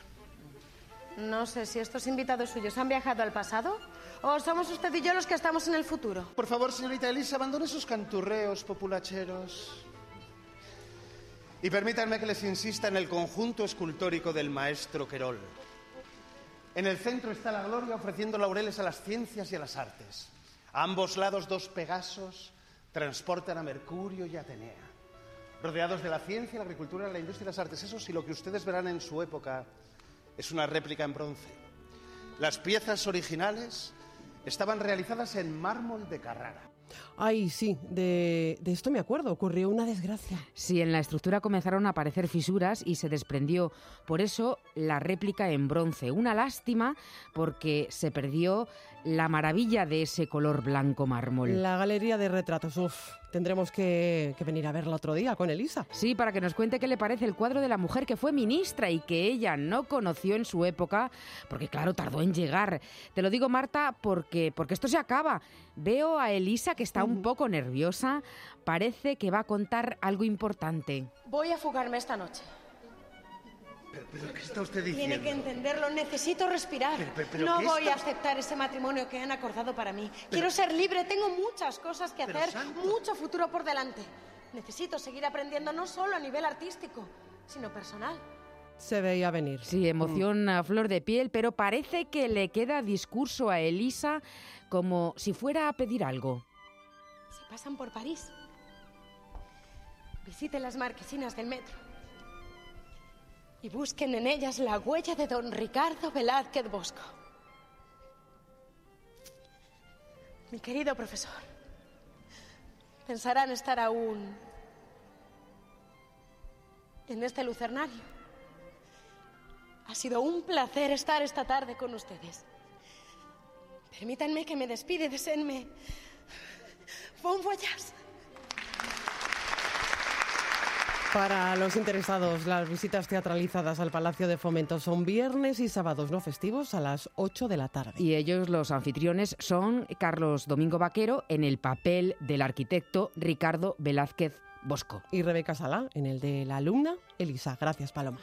No sé si estos invitados suyos han viajado al pasado o somos usted y yo los que estamos en el futuro. Por favor, señorita Elisa, abandone esos canturreos populacheros. Y permítanme que les insista en el conjunto escultórico del maestro Querol. En el centro está la gloria ofreciendo laureles a las ciencias y a las artes. A ambos lados dos Pegasos transportan a Mercurio y Atenea. rodeados de la ciencia, la agricultura, la industria y las artes. Eso sí, lo que ustedes verán en su época es una réplica en bronce. Las piezas originales estaban realizadas en mármol de Carrara. Ay, sí, de, de, esto me acuerdo, ocurrió una desgracia. Sí, en la estructura comenzaron a aparecer fisuras y se desprendió. Por eso la réplica en bronce. Una lástima porque se perdió la maravilla de ese color blanco mármol. La galería de retratos, uff, tendremos que, que, venir a verla otro día con Elisa. Sí, para que nos cuente qué le parece el cuadro de la mujer que fue ministra y que ella no conoció en su época, porque claro, tardó en llegar. Te lo digo, Marta, porque, porque esto se acaba. Veo a Elisa que está un poco nerviosa, parece que va a contar algo importante. Voy a fugarme esta noche. ¿Pero, qué está usted diciendo? Tiene que entenderlo, necesito respirar. Pero, pero, pero no ¿qué voy está- a aceptar ese matrimonio que han acordado para mí. Quiero ser libre, tengo muchas cosas que Pero, hacer, Sandra. mucho futuro por delante. Necesito seguir aprendiendo no solo a nivel artístico, sino personal. Se veía venir. Sí, emoción a flor de piel, pero parece que le queda discurso a Elisa como si fuera a pedir algo. Si pasan por París, visiten las marquesinas del metro y busquen en ellas la huella de don Ricardo Velázquez Bosco. Mi querido profesor, pensarán estar aún en este lucernario. Ha sido un placer estar esta tarde con ustedes. Permítanme que me despide deseenme bon voyage. Para los interesados, las visitas teatralizadas al Palacio de Fomento son viernes y sábados no festivos a las 8 de la tarde. Y ellos, los anfitriones, son Carlos Domingo Vaquero en el papel del arquitecto Ricardo Velázquez Bosco. Y Rebeca Salá en el de la alumna Elisa. Gracias, Paloma.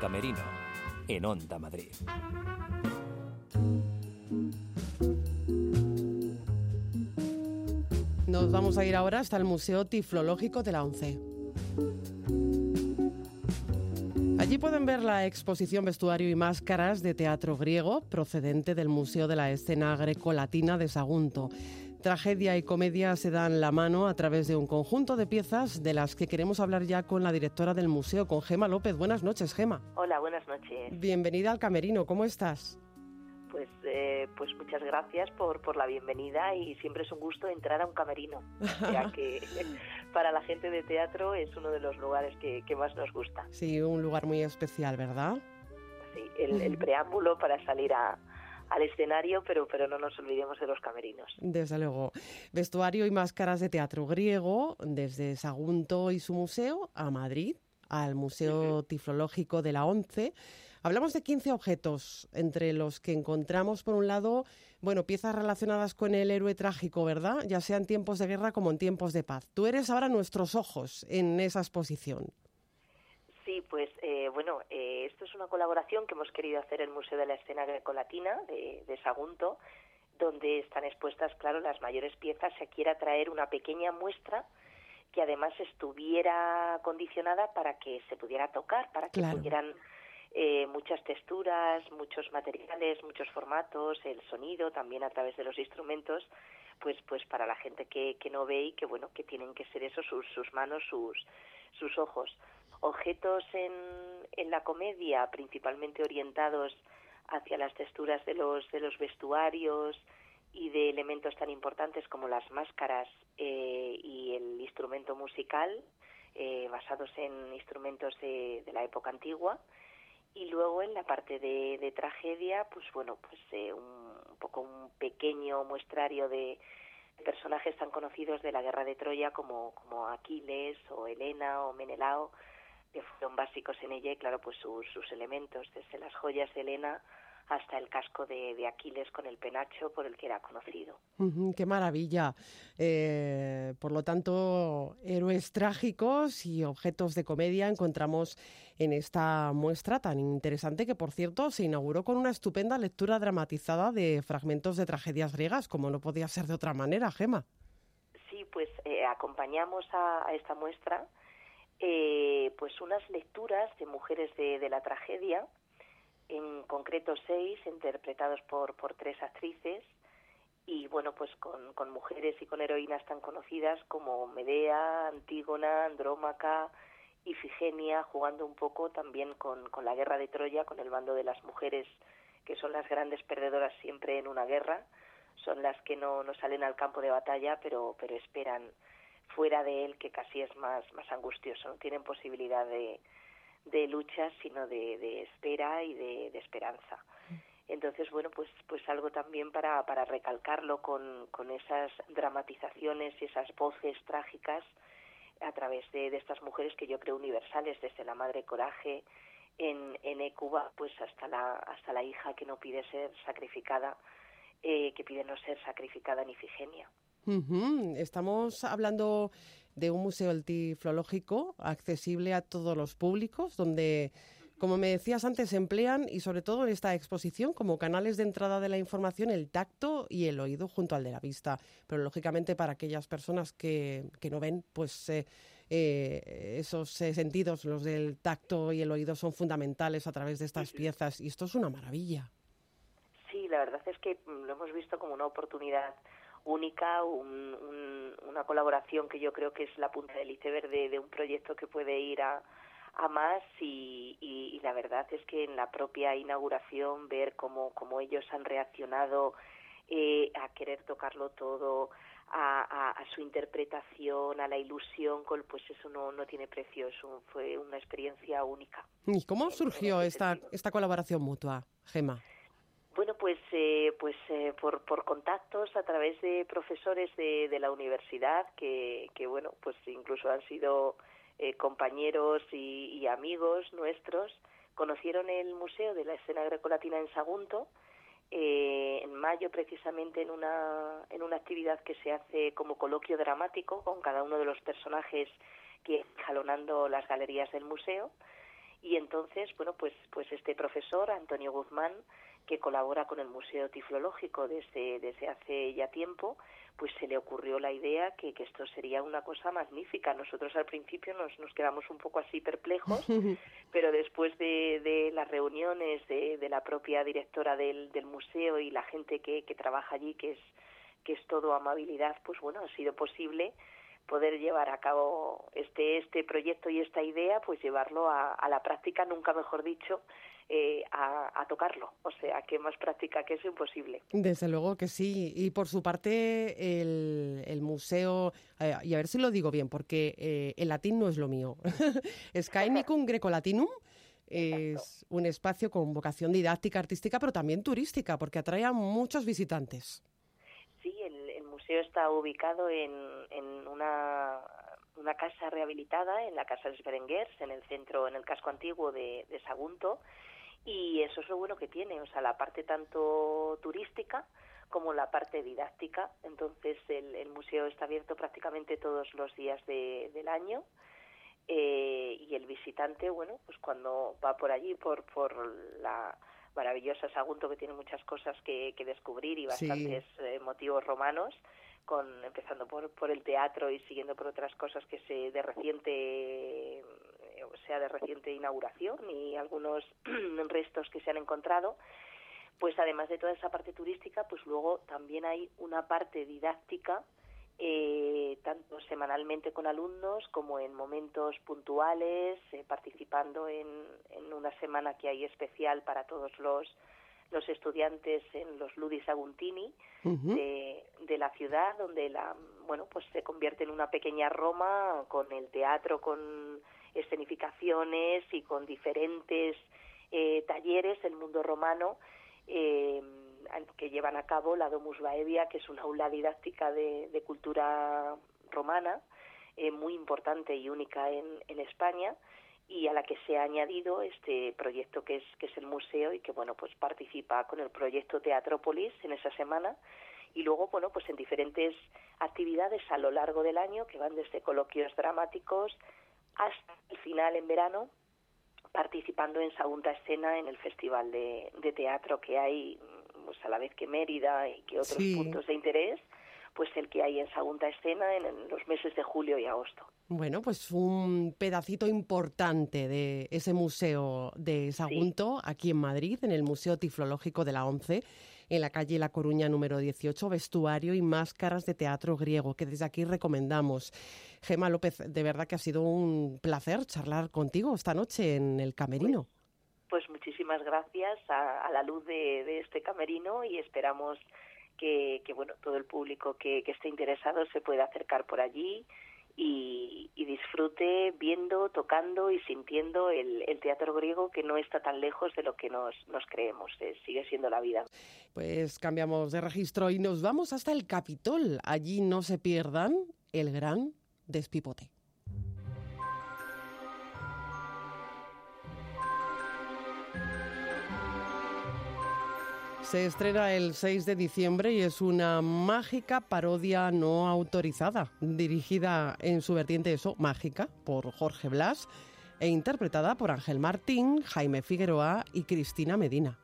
Camerino, en Onda Madrid. Nos vamos a ir ahora hasta el Museo Tiflológico de la ONCE. Allí pueden ver la exposición Vestuario y Máscaras de teatro griego procedente del Museo de la Escena Grecolatina de Sagunto. Tragedia y comedia se dan la mano a través de un conjunto de piezas de las que queremos hablar ya con la directora del museo, con Gema López. Buenas noches, Gema. Hola, buenas noches. Bienvenida al Camerino, ¿cómo estás? Pues, eh, pues muchas gracias por, por la bienvenida y siempre es un gusto entrar a un camerino, ya que para la gente de teatro es uno de los lugares que, que más nos gusta. Sí, un lugar muy especial, ¿verdad? Sí, el, el preámbulo para salir a, al escenario, pero, pero no nos olvidemos de los camerinos. Desde luego. Vestuario y máscaras de teatro griego, desde Sagunto y su museo a Madrid, al Museo Tiflológico de la ONCE. Hablamos de 15 objetos, entre los que encontramos, por un lado, bueno, piezas relacionadas con el héroe trágico, ¿verdad? Ya sea en tiempos de guerra como en tiempos de paz. Tú eres ahora nuestros ojos en esa exposición. Sí, pues eh, bueno, eh, esto es una colaboración que hemos querido hacer el Museo de la Escena Grecolatina de, de Sagunto, donde están expuestas, claro, las mayores piezas. Se quiere traer una pequeña muestra que además estuviera condicionada para que se pudiera tocar, para que Claro. pudieran eh, muchas texturas, muchos materiales, muchos formatos, el sonido también a través de los instrumentos, pues pues para la gente que, que no ve y que bueno que tienen que ser eso sus, sus manos, sus sus ojos. Objetos en, en la comedia principalmente orientados hacia las texturas de los de los vestuarios y de elementos tan importantes como las máscaras eh, y el instrumento musical eh, basados en instrumentos de, de la época antigua. Y luego en la parte de, de tragedia pues bueno pues eh, un, un poco un pequeño muestrario de personajes tan conocidos de la guerra de Troya como, como Aquiles o Helena o Menelao que fueron básicos en ella y claro pues sus, sus elementos desde las joyas de Helena hasta el casco de, de Aquiles con el penacho por el que era conocido. ¡Qué maravilla! Eh, por lo tanto, héroes trágicos y objetos de comedia encontramos en esta muestra tan interesante que, por cierto, se inauguró con una estupenda lectura dramatizada de fragmentos de tragedias griegas, como no podía ser de otra manera, Gema. Sí, pues eh, acompañamos a, a esta muestra eh, pues unas lecturas de mujeres de, de, la tragedia, en concreto seis, interpretados por, por tres actrices, y bueno, pues con, con mujeres y con heroínas tan conocidas como Medea, Antígona, Andrómaca, Ifigenia, jugando un poco también con, con la guerra de Troya, con el bando de las mujeres, que son las grandes perdedoras siempre en una guerra, son las que no, no salen al campo de batalla, pero, pero esperan fuera de él, que casi es más, más angustioso, no tienen posibilidad de, de lucha, sino de, de espera y de, de esperanza. Entonces, bueno, pues, pues algo también para, para recalcarlo con, con esas dramatizaciones y esas voces trágicas a través de, de, estas mujeres que yo creo universales, desde la madre coraje en, en Cuba, pues hasta la, hasta la hija que no pide ser sacrificada, eh, que pide no ser sacrificada en Ifigenia. Uh -huh. Estamos hablando de un museo antiflológico accesible a todos los públicos, donde como me decías antes, emplean y sobre todo en esta exposición como canales de entrada de la información el tacto y el oído junto al de la vista. Pero lógicamente para aquellas personas que, que no ven, pues eh, eh, esos eh, sentidos, los del tacto y el oído, son fundamentales a través de estas piezas y esto es una maravilla. Sí, la verdad es que lo hemos visto como una oportunidad única, un, un, una colaboración que yo creo que es la punta del iceberg de, de un proyecto que puede ir a a más y, y, y, la verdad es que en la propia inauguración ver cómo, cómo ellos han reaccionado eh, a querer tocarlo todo, a, a, a, su interpretación, a la ilusión, pues eso no, no tiene precio, eso fue una experiencia única. ¿Y cómo surgió esta, esta colaboración mutua, Gema? Bueno, pues, eh, pues eh, por, por contactos a través de profesores de, de la universidad que, que, bueno, pues incluso han sido eh, compañeros y, y, amigos nuestros conocieron el Museo de la Escena Grecolatina en Sagunto eh, en mayo precisamente en una, en una actividad que se hace como coloquio dramático con cada uno de los personajes que jalonando las galerías del museo. Y entonces bueno pues pues este profesor Antonio Guzmán que colabora con el Museo Tiflológico desde, desde hace ya tiempo, pues se le ocurrió la idea que, que esto sería una cosa magnífica. Nosotros al principio nos, nos quedamos un poco así perplejos, pero después de, de las reuniones de, de, la propia directora del, del museo y la gente que, que trabaja allí, que es, que es todo amabilidad, pues bueno, ha sido posible poder llevar a cabo este este proyecto y esta idea, pues llevarlo a, a la práctica, nunca mejor dicho, eh, a, a, tocarlo. O sea, que más práctica que eso imposible. Desde luego que sí. Y por su parte, el, el museo, eh, y a ver si lo digo bien, porque eh, el latín no es lo mío. Skynicum Grecolatinum es un espacio con vocación didáctica, artística, pero también turística, porque atrae a muchos visitantes. Sí, el, el museo está ubicado en, en una una casa rehabilitada en la Casa de Berenguers, en el centro, en el casco antiguo de, de Sagunto, y eso es lo bueno que tiene, o sea, la parte tanto turística como la parte didáctica. Entonces, el, el museo está abierto prácticamente todos los días de, del año. Eh, y el visitante, bueno, pues cuando va por allí, por, por la maravillosa Sagunto, que tiene muchas cosas que, que descubrir y bastantes sí. eh, motivos romanos, con empezando por, por el teatro y siguiendo por otras cosas que se de reciente sea de reciente inauguración y algunos restos que se han encontrado pues además de toda esa parte turística pues luego también hay una parte didáctica eh, tanto semanalmente con alumnos como en momentos puntuales eh, participando en, en una semana que hay especial para todos los los estudiantes en los Ludis Aguntini uh -huh. de, de, la ciudad, donde la, bueno, pues se convierte en una pequeña Roma con el teatro, con escenificaciones y con diferentes eh, talleres del mundo romano eh, que llevan a cabo la Domus Baevia, que es una aula didáctica de, cultura romana eh, muy importante y única en, en España y a la que se ha añadido este proyecto que es que es el museo y que bueno pues participa con el proyecto Teatrópolis en esa semana. Y luego bueno pues en diferentes actividades a lo largo del año que van desde coloquios dramáticos hasta el final en verano participando en segunda escena en el festival de, de teatro que hay pues a la vez que Mérida y que otros sí. puntos de interés pues el que hay en segunda escena en, en los meses de julio y agosto. Bueno, pues un pedacito importante de ese museo de Sagunto, aquí en Madrid, en el Museo Tiflológico de la ONCE, en la calle La Coruña número 18, vestuario y máscaras de teatro griego, que desde aquí recomendamos. Gema López, de verdad que ha sido un placer charlar contigo esta noche en el Camerino. Pues, muchísimas gracias a, la luz de, este Camerino y esperamos que, bueno todo el público que esté interesado se pueda acercar por allí y, disfrute viendo, tocando y sintiendo el, teatro griego que no está tan lejos de lo que nos, nos creemos, eh, sigue siendo la vida. Pues cambiamos de registro y nos vamos hasta el Capitol. Allí no se pierdan el gran despipote. Se estrena el 6 de diciembre y es una mágica parodia no autorizada, dirigida en su vertiente eso, mágica, por Jorge Blas e interpretada por Ángel Martín, Jaime Figueroa y Cristina Medina.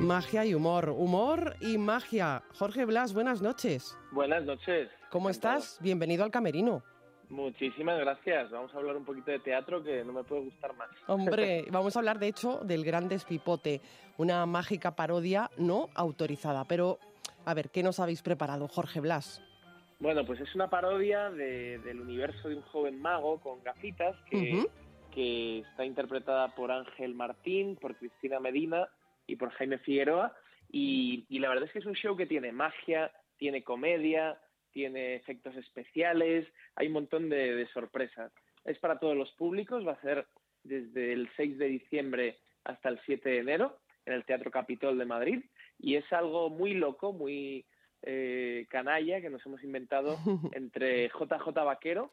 Magia y humor, humor y magia. Jorge Blas, buenas noches. Buenas noches. ¿Cómo estás? Bienvenido al Camerino. Muchísimas gracias. Vamos a hablar un poquito de teatro que no me puede gustar más. Hombre, vamos a hablar de hecho del Gran Despipote, una mágica parodia no autorizada. Pero, a ver, ¿qué nos habéis preparado, Jorge Blas? Bueno, pues es una parodia del universo de un joven mago con gafitas que, que está interpretada por Ángel Martín, por Cristina Medina y por Jaime Figueroa. Y, y la verdad es que es un show que tiene magia, tiene comedia, tiene efectos especiales, hay un montón de, sorpresas. Es para todos los públicos, va a ser desde el 6 de diciembre hasta el 7 de enero en el Teatro Capitol de Madrid y es algo muy loco, muy eh, canalla que nos hemos inventado entre JJ Vaquero,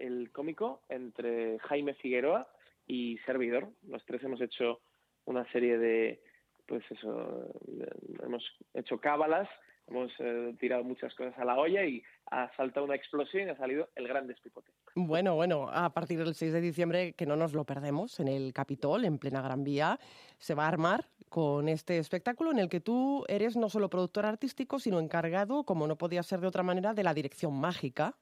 el cómico, entre Jaime Figueroa y Servidor. Los tres hemos hecho una serie de, pues eso, hemos hecho cábalas hemos eh, tirado muchas cosas a la olla y ha saltado una explosión y ha salido el gran despipote. Bueno, bueno, a partir del 6 de diciembre, que no nos lo perdemos, en el Capitol, en plena Gran Vía, se va a armar con este espectáculo en el que tú eres no solo productor artístico, sino encargado, como no podía ser de otra manera, de la dirección mágica,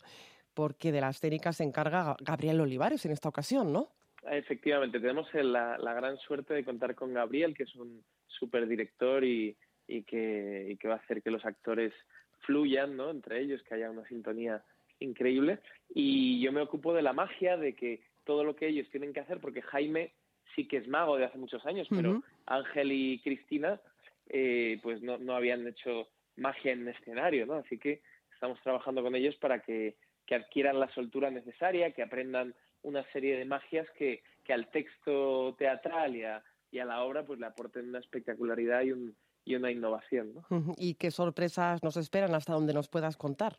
porque de las técnicas se encarga Gabriel Olivares en esta ocasión, ¿no? Efectivamente, tenemos la, la gran suerte de contar con Gabriel, que es un superdirector y, y que, y que va a hacer que los actores fluyan ¿no? entre ellos, que haya una sintonía increíble. Y yo me ocupo de la magia, de que todo lo que ellos tienen que hacer, porque Jaime sí que es mago de hace muchos años, pero Ángel y Cristina eh, pues no, no habían hecho magia en escenario, ¿no? Así que estamos trabajando con ellos para que, que adquieran la soltura necesaria, que aprendan una serie de magias que, que al texto teatral y a, y a la obra pues le aporten una espectacularidad y un, y una innovación. ¿no? ¿Y qué sorpresas nos esperan hasta donde nos puedas contar?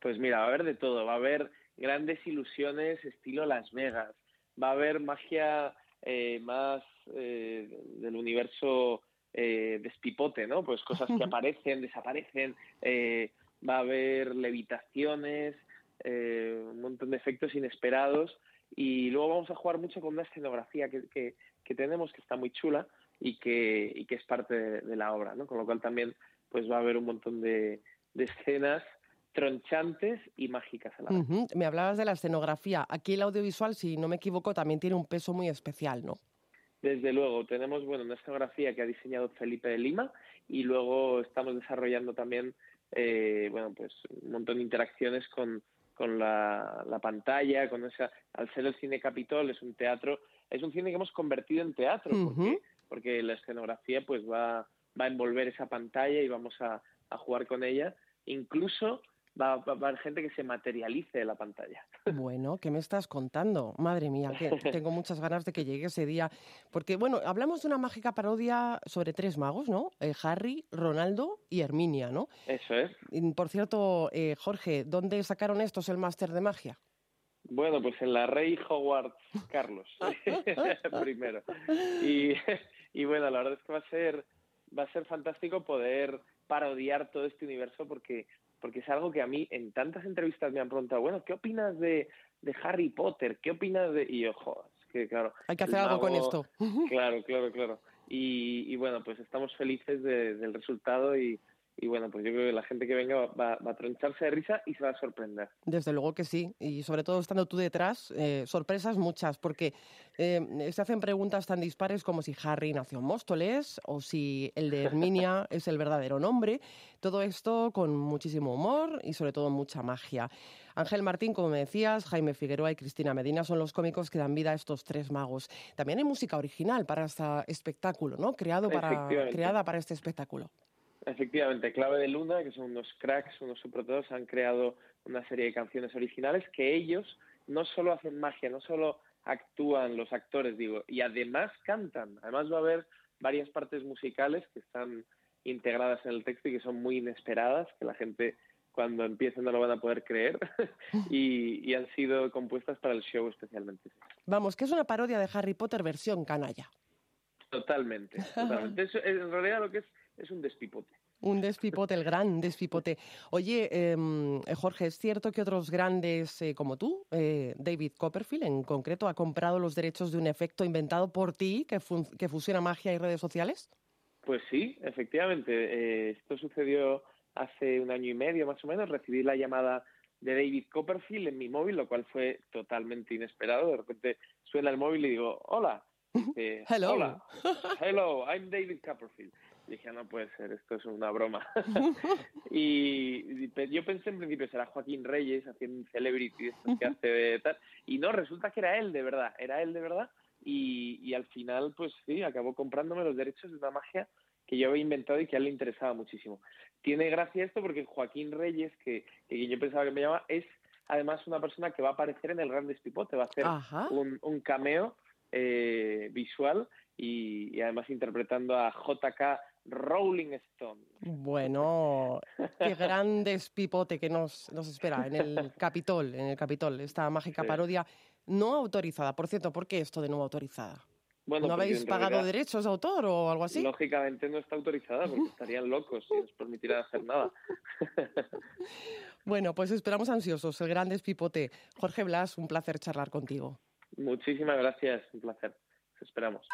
Pues mira, va a haber de todo. Va a haber grandes ilusiones estilo Las Vegas. Va a haber magia eh, más eh, del universo eh, despipote, ¿no? Pues cosas que aparecen, desaparecen. va a haber levitaciones, un montón de efectos inesperados. Y luego vamos a jugar mucho con una escenografía que, que, que tenemos que está muy chula y que, y que es parte de, la obra, ¿no? Con lo cual también pues va a haber un montón de, escenas tronchantes y mágicas a la vez. Me hablabas de la escenografía. Aquí el audiovisual, si no me equivoco, también tiene un peso muy especial, ¿no? Desde luego, tenemos bueno, una escenografía que ha diseñado Felipe de Lima y luego estamos desarrollando también eh, bueno, pues un montón de interacciones con, con la, la, pantalla, con esa, al ser el cine Capitol, es un teatro, es un cine que hemos convertido en teatro, porque porque la escenografía pues va, va a envolver esa pantalla y vamos a, jugar con ella. Incluso va, a haber gente que se materialice de la pantalla. Bueno, ¿qué me estás contando? Madre mía, que tengo muchas ganas de que llegue ese día. Porque, bueno, hablamos de una mágica parodia sobre tres magos, ¿no? Eh, Harry, Ronaldo y Herminia, ¿no? Eso es. Por cierto, eh, Jorge, ¿dónde sacaron estos el máster de magia? Bueno, pues en la Rey Howard Carlos, primero. Y, y bueno, la verdad es que va a ser va a ser fantástico poder parodiar todo este universo porque porque es algo que a mí en tantas entrevistas me han preguntado, bueno, ¿qué opinas de, de Harry Potter? ¿Qué opinas de...? Y ojo, es que claro... Hay que hacer algo con esto. Claro, claro, claro. Y, y bueno, pues estamos felices del resultado y, y bueno, pues yo creo que la gente que venga va, a troncharse de risa y se va a sorprender. Desde luego que sí, y sobre todo estando tú detrás, eh, sorpresas muchas, porque eh, se hacen preguntas tan dispares como si Harry nació en Móstoles o si el de Herminia es el verdadero nombre. Todo esto con muchísimo humor y sobre todo mucha magia. Ángel Martín, como me decías, Jaime Figueroa y Cristina Medina son los cómicos que dan vida a estos tres magos. También hay música original para este espectáculo, ¿no? Creado para, creada para este espectáculo. Efectivamente, Clave de Luna, que son unos cracks, unos supertodos, han creado una serie de canciones originales que ellos no solo hacen magia, no solo actúan los actores, digo, y además cantan. Además va a haber varias partes musicales que están integradas en el texto y que son muy inesperadas, que la gente cuando empiecen no lo van a poder creer y, y, han sido compuestas para el show especialmente. Vamos, que es una parodia de Harry Potter versión canalla. Totalmente, totalmente. en realidad lo que es es un despipote. Un despipote, el gran despipote. Oye, em, Jorge, ¿es cierto que otros grandes eh, como tú, eh, David Copperfield en concreto, ha comprado los derechos de un efecto inventado por ti que, que fusiona magia y redes sociales? Pues sí, efectivamente. Eh, esto sucedió hace un año y medio más o menos. Recibí la llamada de David Copperfield en mi móvil, lo cual fue totalmente inesperado. De repente suena el móvil y digo, hola. hello. Hola. Hello, I'm David Copperfield dije, no puede ser, esto es una broma. y, yo pensé en principio, será Joaquín Reyes haciendo un celebrity esto que hace de tal. Y no, resulta que era él de verdad, era él de verdad. Y, y al final, pues sí, acabó comprándome los derechos de una magia que yo había inventado y que a él le interesaba muchísimo. Tiene gracia esto porque Joaquín Reyes, que, que yo pensaba que me llamaba, es además una persona que va a aparecer en el Gran Despipote, va a hacer un, un, cameo eh, visual y, y, además interpretando a JK Rolling Stone. Bueno, qué gran despipote que nos, nos espera en el Capitol, en el Capitol, esta mágica parodia no autorizada. Por cierto, ¿por qué esto de no autorizada? ¿No habéis pagado derechos de autor o algo así? Lógicamente no está autorizada porque estarían locos si nos permitieran hacer nada. bueno, pues esperamos ansiosos el gran despipote. Jorge Blas, un placer charlar contigo. Muchísimas gracias, un placer. esperamos.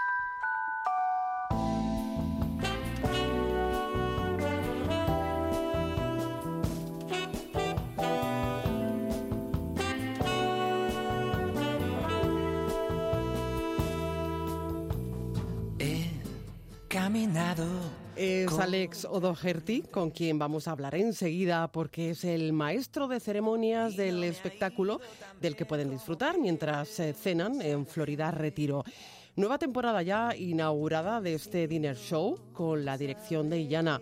Es Alex O'Doherty, con quien vamos a hablar enseguida, porque es el maestro de ceremonias del espectáculo del que pueden disfrutar mientras cenan en Florida Retiro. Nueva temporada ya inaugurada de este dinner show con la dirección de Illana.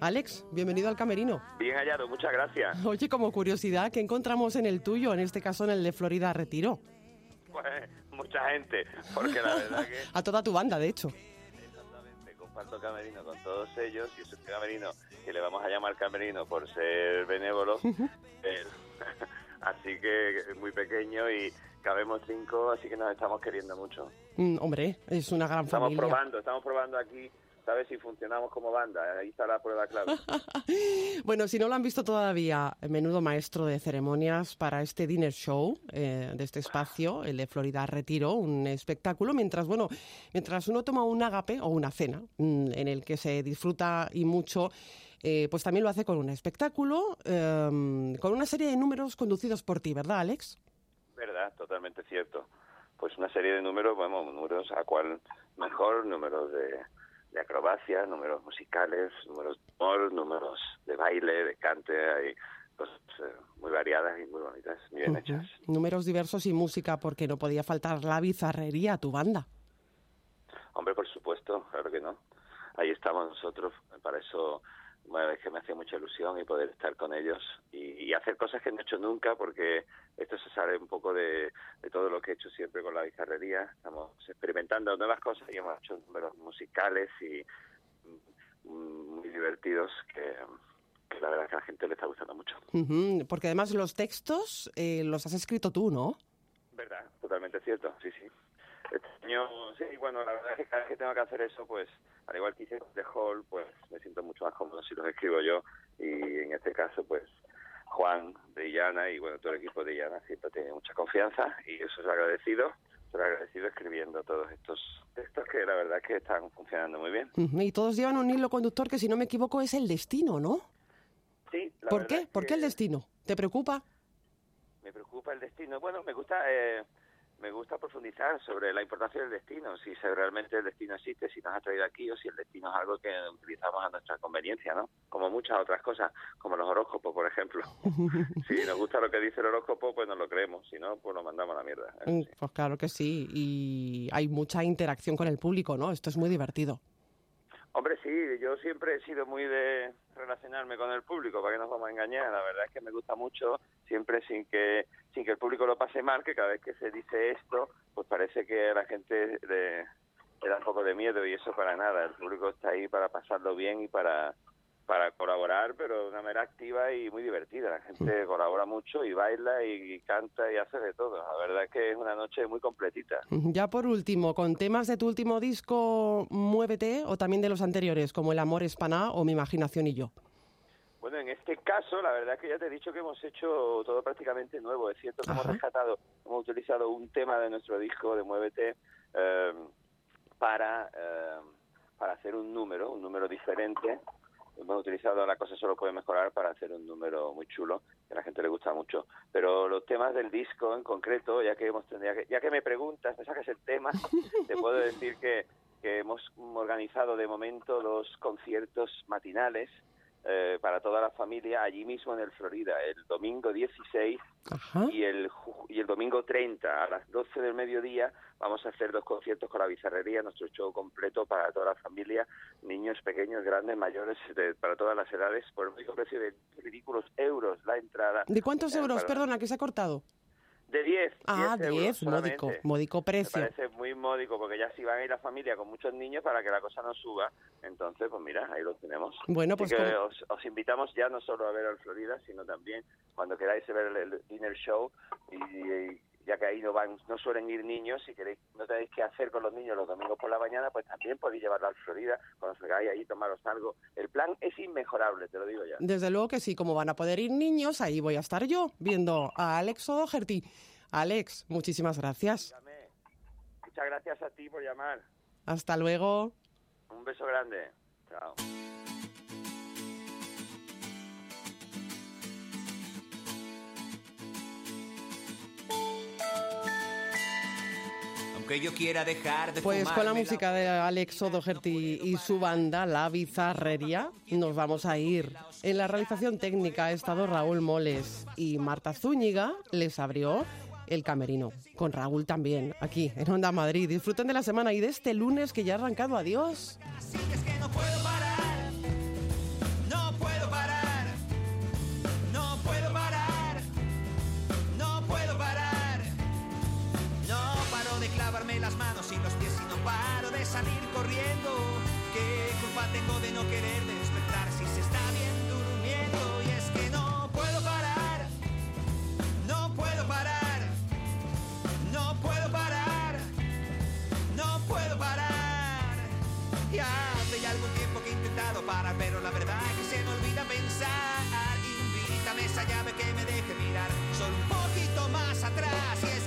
Alex, bienvenido al camerino. Bien hallado, muchas gracias. Oye, como curiosidad, ¿qué encontramos en el tuyo, en este caso en el de Florida Retiro? Pues mucha gente, porque la verdad que... A toda tu banda, de hecho camerino con todos ellos y es un camerino que le vamos a llamar camerino por ser benévolo. así que es muy pequeño y cabemos cinco, así que nos estamos queriendo mucho. Mm, hombre, es una gran estamos familia. Estamos probando, estamos probando aquí sabes si funcionamos como banda. Ahí está la prueba clave. bueno, si no lo han visto todavía, menudo maestro de ceremonias para este dinner show eh, de este espacio, el de Florida Retiro, un espectáculo, mientras, bueno, mientras uno toma un agape o una cena mm, en el que se disfruta y mucho. Eh, pues también lo hace con un espectáculo, em, con una serie de números conducidos por ti, ¿verdad, Alex? Verdad, totalmente cierto. Pues una serie de números, bueno, números a cual mejor, números de, de acrobacia, números musicales, números de humor, números de baile, de cante, hay cosas eh, muy variadas y muy bonitas, muy bien hechas. Números diversos y música, porque no podía faltar la bizarrería a tu banda. Hombre, por supuesto, claro que no. Ahí estamos nosotros, para eso bueno, es que me hacía mucha ilusión y poder estar con ellos y, hacer cosas que no he hecho nunca porque esto se sale un poco de, todo lo que he hecho siempre con la bizarrería. Estamos experimentando nuevas cosas y hemos hecho números musicales y mm, muy divertidos que, la verdad que a la gente le está gustando mucho. Porque además los textos eh, los has escrito tú, ¿no? Verdad, totalmente cierto, sí, sí. Este año, sí, bueno, la verdad es que cada vez que tengo que hacer eso, pues al igual que hice de Hall, pues me siento mucho más cómodo si los escribo yo y en este caso, pues Juan de Illana y bueno, todo el equipo de Illana siempre tiene mucha confianza y eso es agradecido agradecido escribiendo todos estos textos que la verdad que están funcionando muy bien. Y todos llevan un hilo conductor que, si no me equivoco, es el destino, ¿no? Sí. La ¿Por qué? ¿Por qué el destino? ¿Te preocupa? Me preocupa el destino. Bueno, me gusta... Eh, me gusta profundizar sobre la importancia del destino, si realmente el destino existe, si nos ha traído aquí o si el destino es algo que utilizamos a nuestra conveniencia, ¿no? Como muchas otras cosas, como los horóscopos, por ejemplo. si nos gusta lo que dice el horóscopo, pues nos lo creemos, si no, pues lo mandamos a la mierda. Mm, pues claro que sí, y hay mucha interacción con el público, ¿no? Esto es muy divertido. Hombre, sí, yo siempre he sido muy de relacionarme con el público, para que nos vamos a engañar. La verdad es que me gusta mucho, siempre sin que sin que el público lo pase mal, que cada vez que se dice esto, pues parece que a la gente le, le da un poco de miedo y eso para nada. El público está ahí para pasarlo bien y para para colaborar, pero de una manera activa y muy divertida. La gente colabora mucho y baila y canta y hace de todo. La verdad es que es una noche muy completita. Ya por último, con temas de tu último disco, Muévete, o también de los anteriores, como El amor es paná o Mi imaginación y yo. Bueno, en este caso, la verdad es que ya te he dicho que hemos hecho todo prácticamente nuevo. Es cierto que hemos rescatado, hemos utilizado un tema de nuestro disco de Muévete eh, para, eh, para hacer un número, un número diferente hemos utilizado la cosa solo puede mejorar para hacer un número muy chulo que a la gente le gusta mucho. Pero los temas del disco en concreto ya que hemos ya que me preguntas me sacas el tema te puedo decir que, que hemos organizado de momento los conciertos matinales eh, para toda la familia allí mismo en el Florida, el domingo 16 y el, y el domingo 30 a las 12 del mediodía vamos a hacer dos conciertos con la bizarrería, nuestro show completo para toda la familia, niños pequeños, grandes, mayores, para todas las edades, por el único precio de ridículos euros la entrada. ¿De cuántos eh, euros? Perdona, que se ha cortado. De 10. Ah, 10, módico, módico precio. Me parece muy módico, porque ya si van a ir la familia con muchos niños para que la cosa no suba, entonces, pues mira, ahí lo tenemos. Bueno, pues. os, invitamos ya no solo a ver al Florida, sino también cuando queráis ver el, dinner show y, ya que ahí no van, no suelen ir niños, si queréis, no tenéis que hacer con los niños los domingos por la mañana, pues también podéis llevarlo al Florida, cuando vengáis ahí tomaros algo. El plan es inmejorable, te lo digo ya. Desde luego que sí, como van a poder ir niños, ahí voy a estar yo viendo a Alex O'Doherty. Alex, muchísimas gracias. Muchas gracias a ti por llamar. Hasta luego. Un beso grande. Chao. Yo quiera dejar de Pues con la música de Alex O'Doherty y su banda, La Bizarrería, nos vamos a ir. En la realización técnica ha estado Raúl Moles y Marta Zúñiga les abrió el camerino. Con Raúl también, aquí en Onda Madrid. Disfruten de la semana y de este lunes que ya ha arrancado. Adiós. Corriendo. ¿Qué culpa tengo de no querer despertar si se está bien durmiendo? Y es que no puedo parar, no puedo parar, no puedo parar, no puedo parar. Y hace ya algún tiempo que he intentado parar, pero la verdad es que se me olvida pensar. Invítame esa llave que me deje mirar solo un poquito más atrás.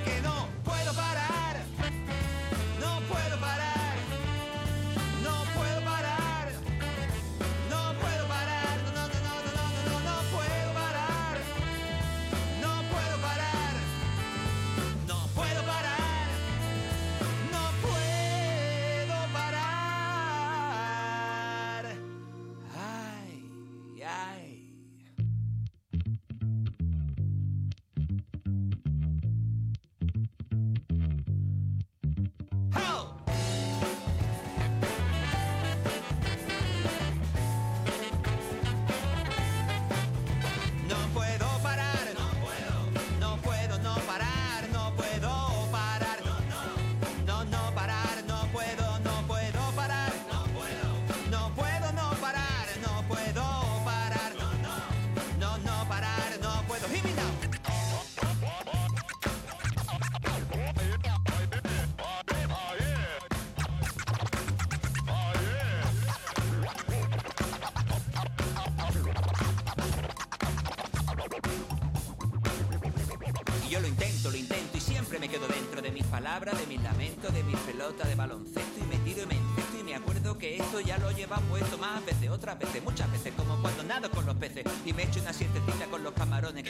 Me echo una siestecita con los camarones.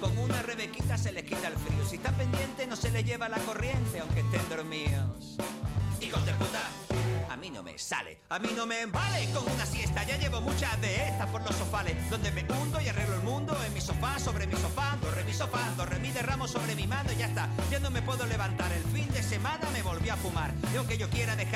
Con una rebequita se les quita el frío, si están pendientes no se les lleva la corriente, aunque estén dormidos. Hijos de puta. A mí no me sale, a mí no me vale con una siesta. Ya llevo muchas de estas por los sofales, donde me hundo y arreglo el mundo en mi sofá, sobre mi sofá, re mi sofá, re mi derramo sobre mi mano y ya está. Ya no me puedo levantar. El fin de semana me volví a fumar. Y aunque yo quiera dejar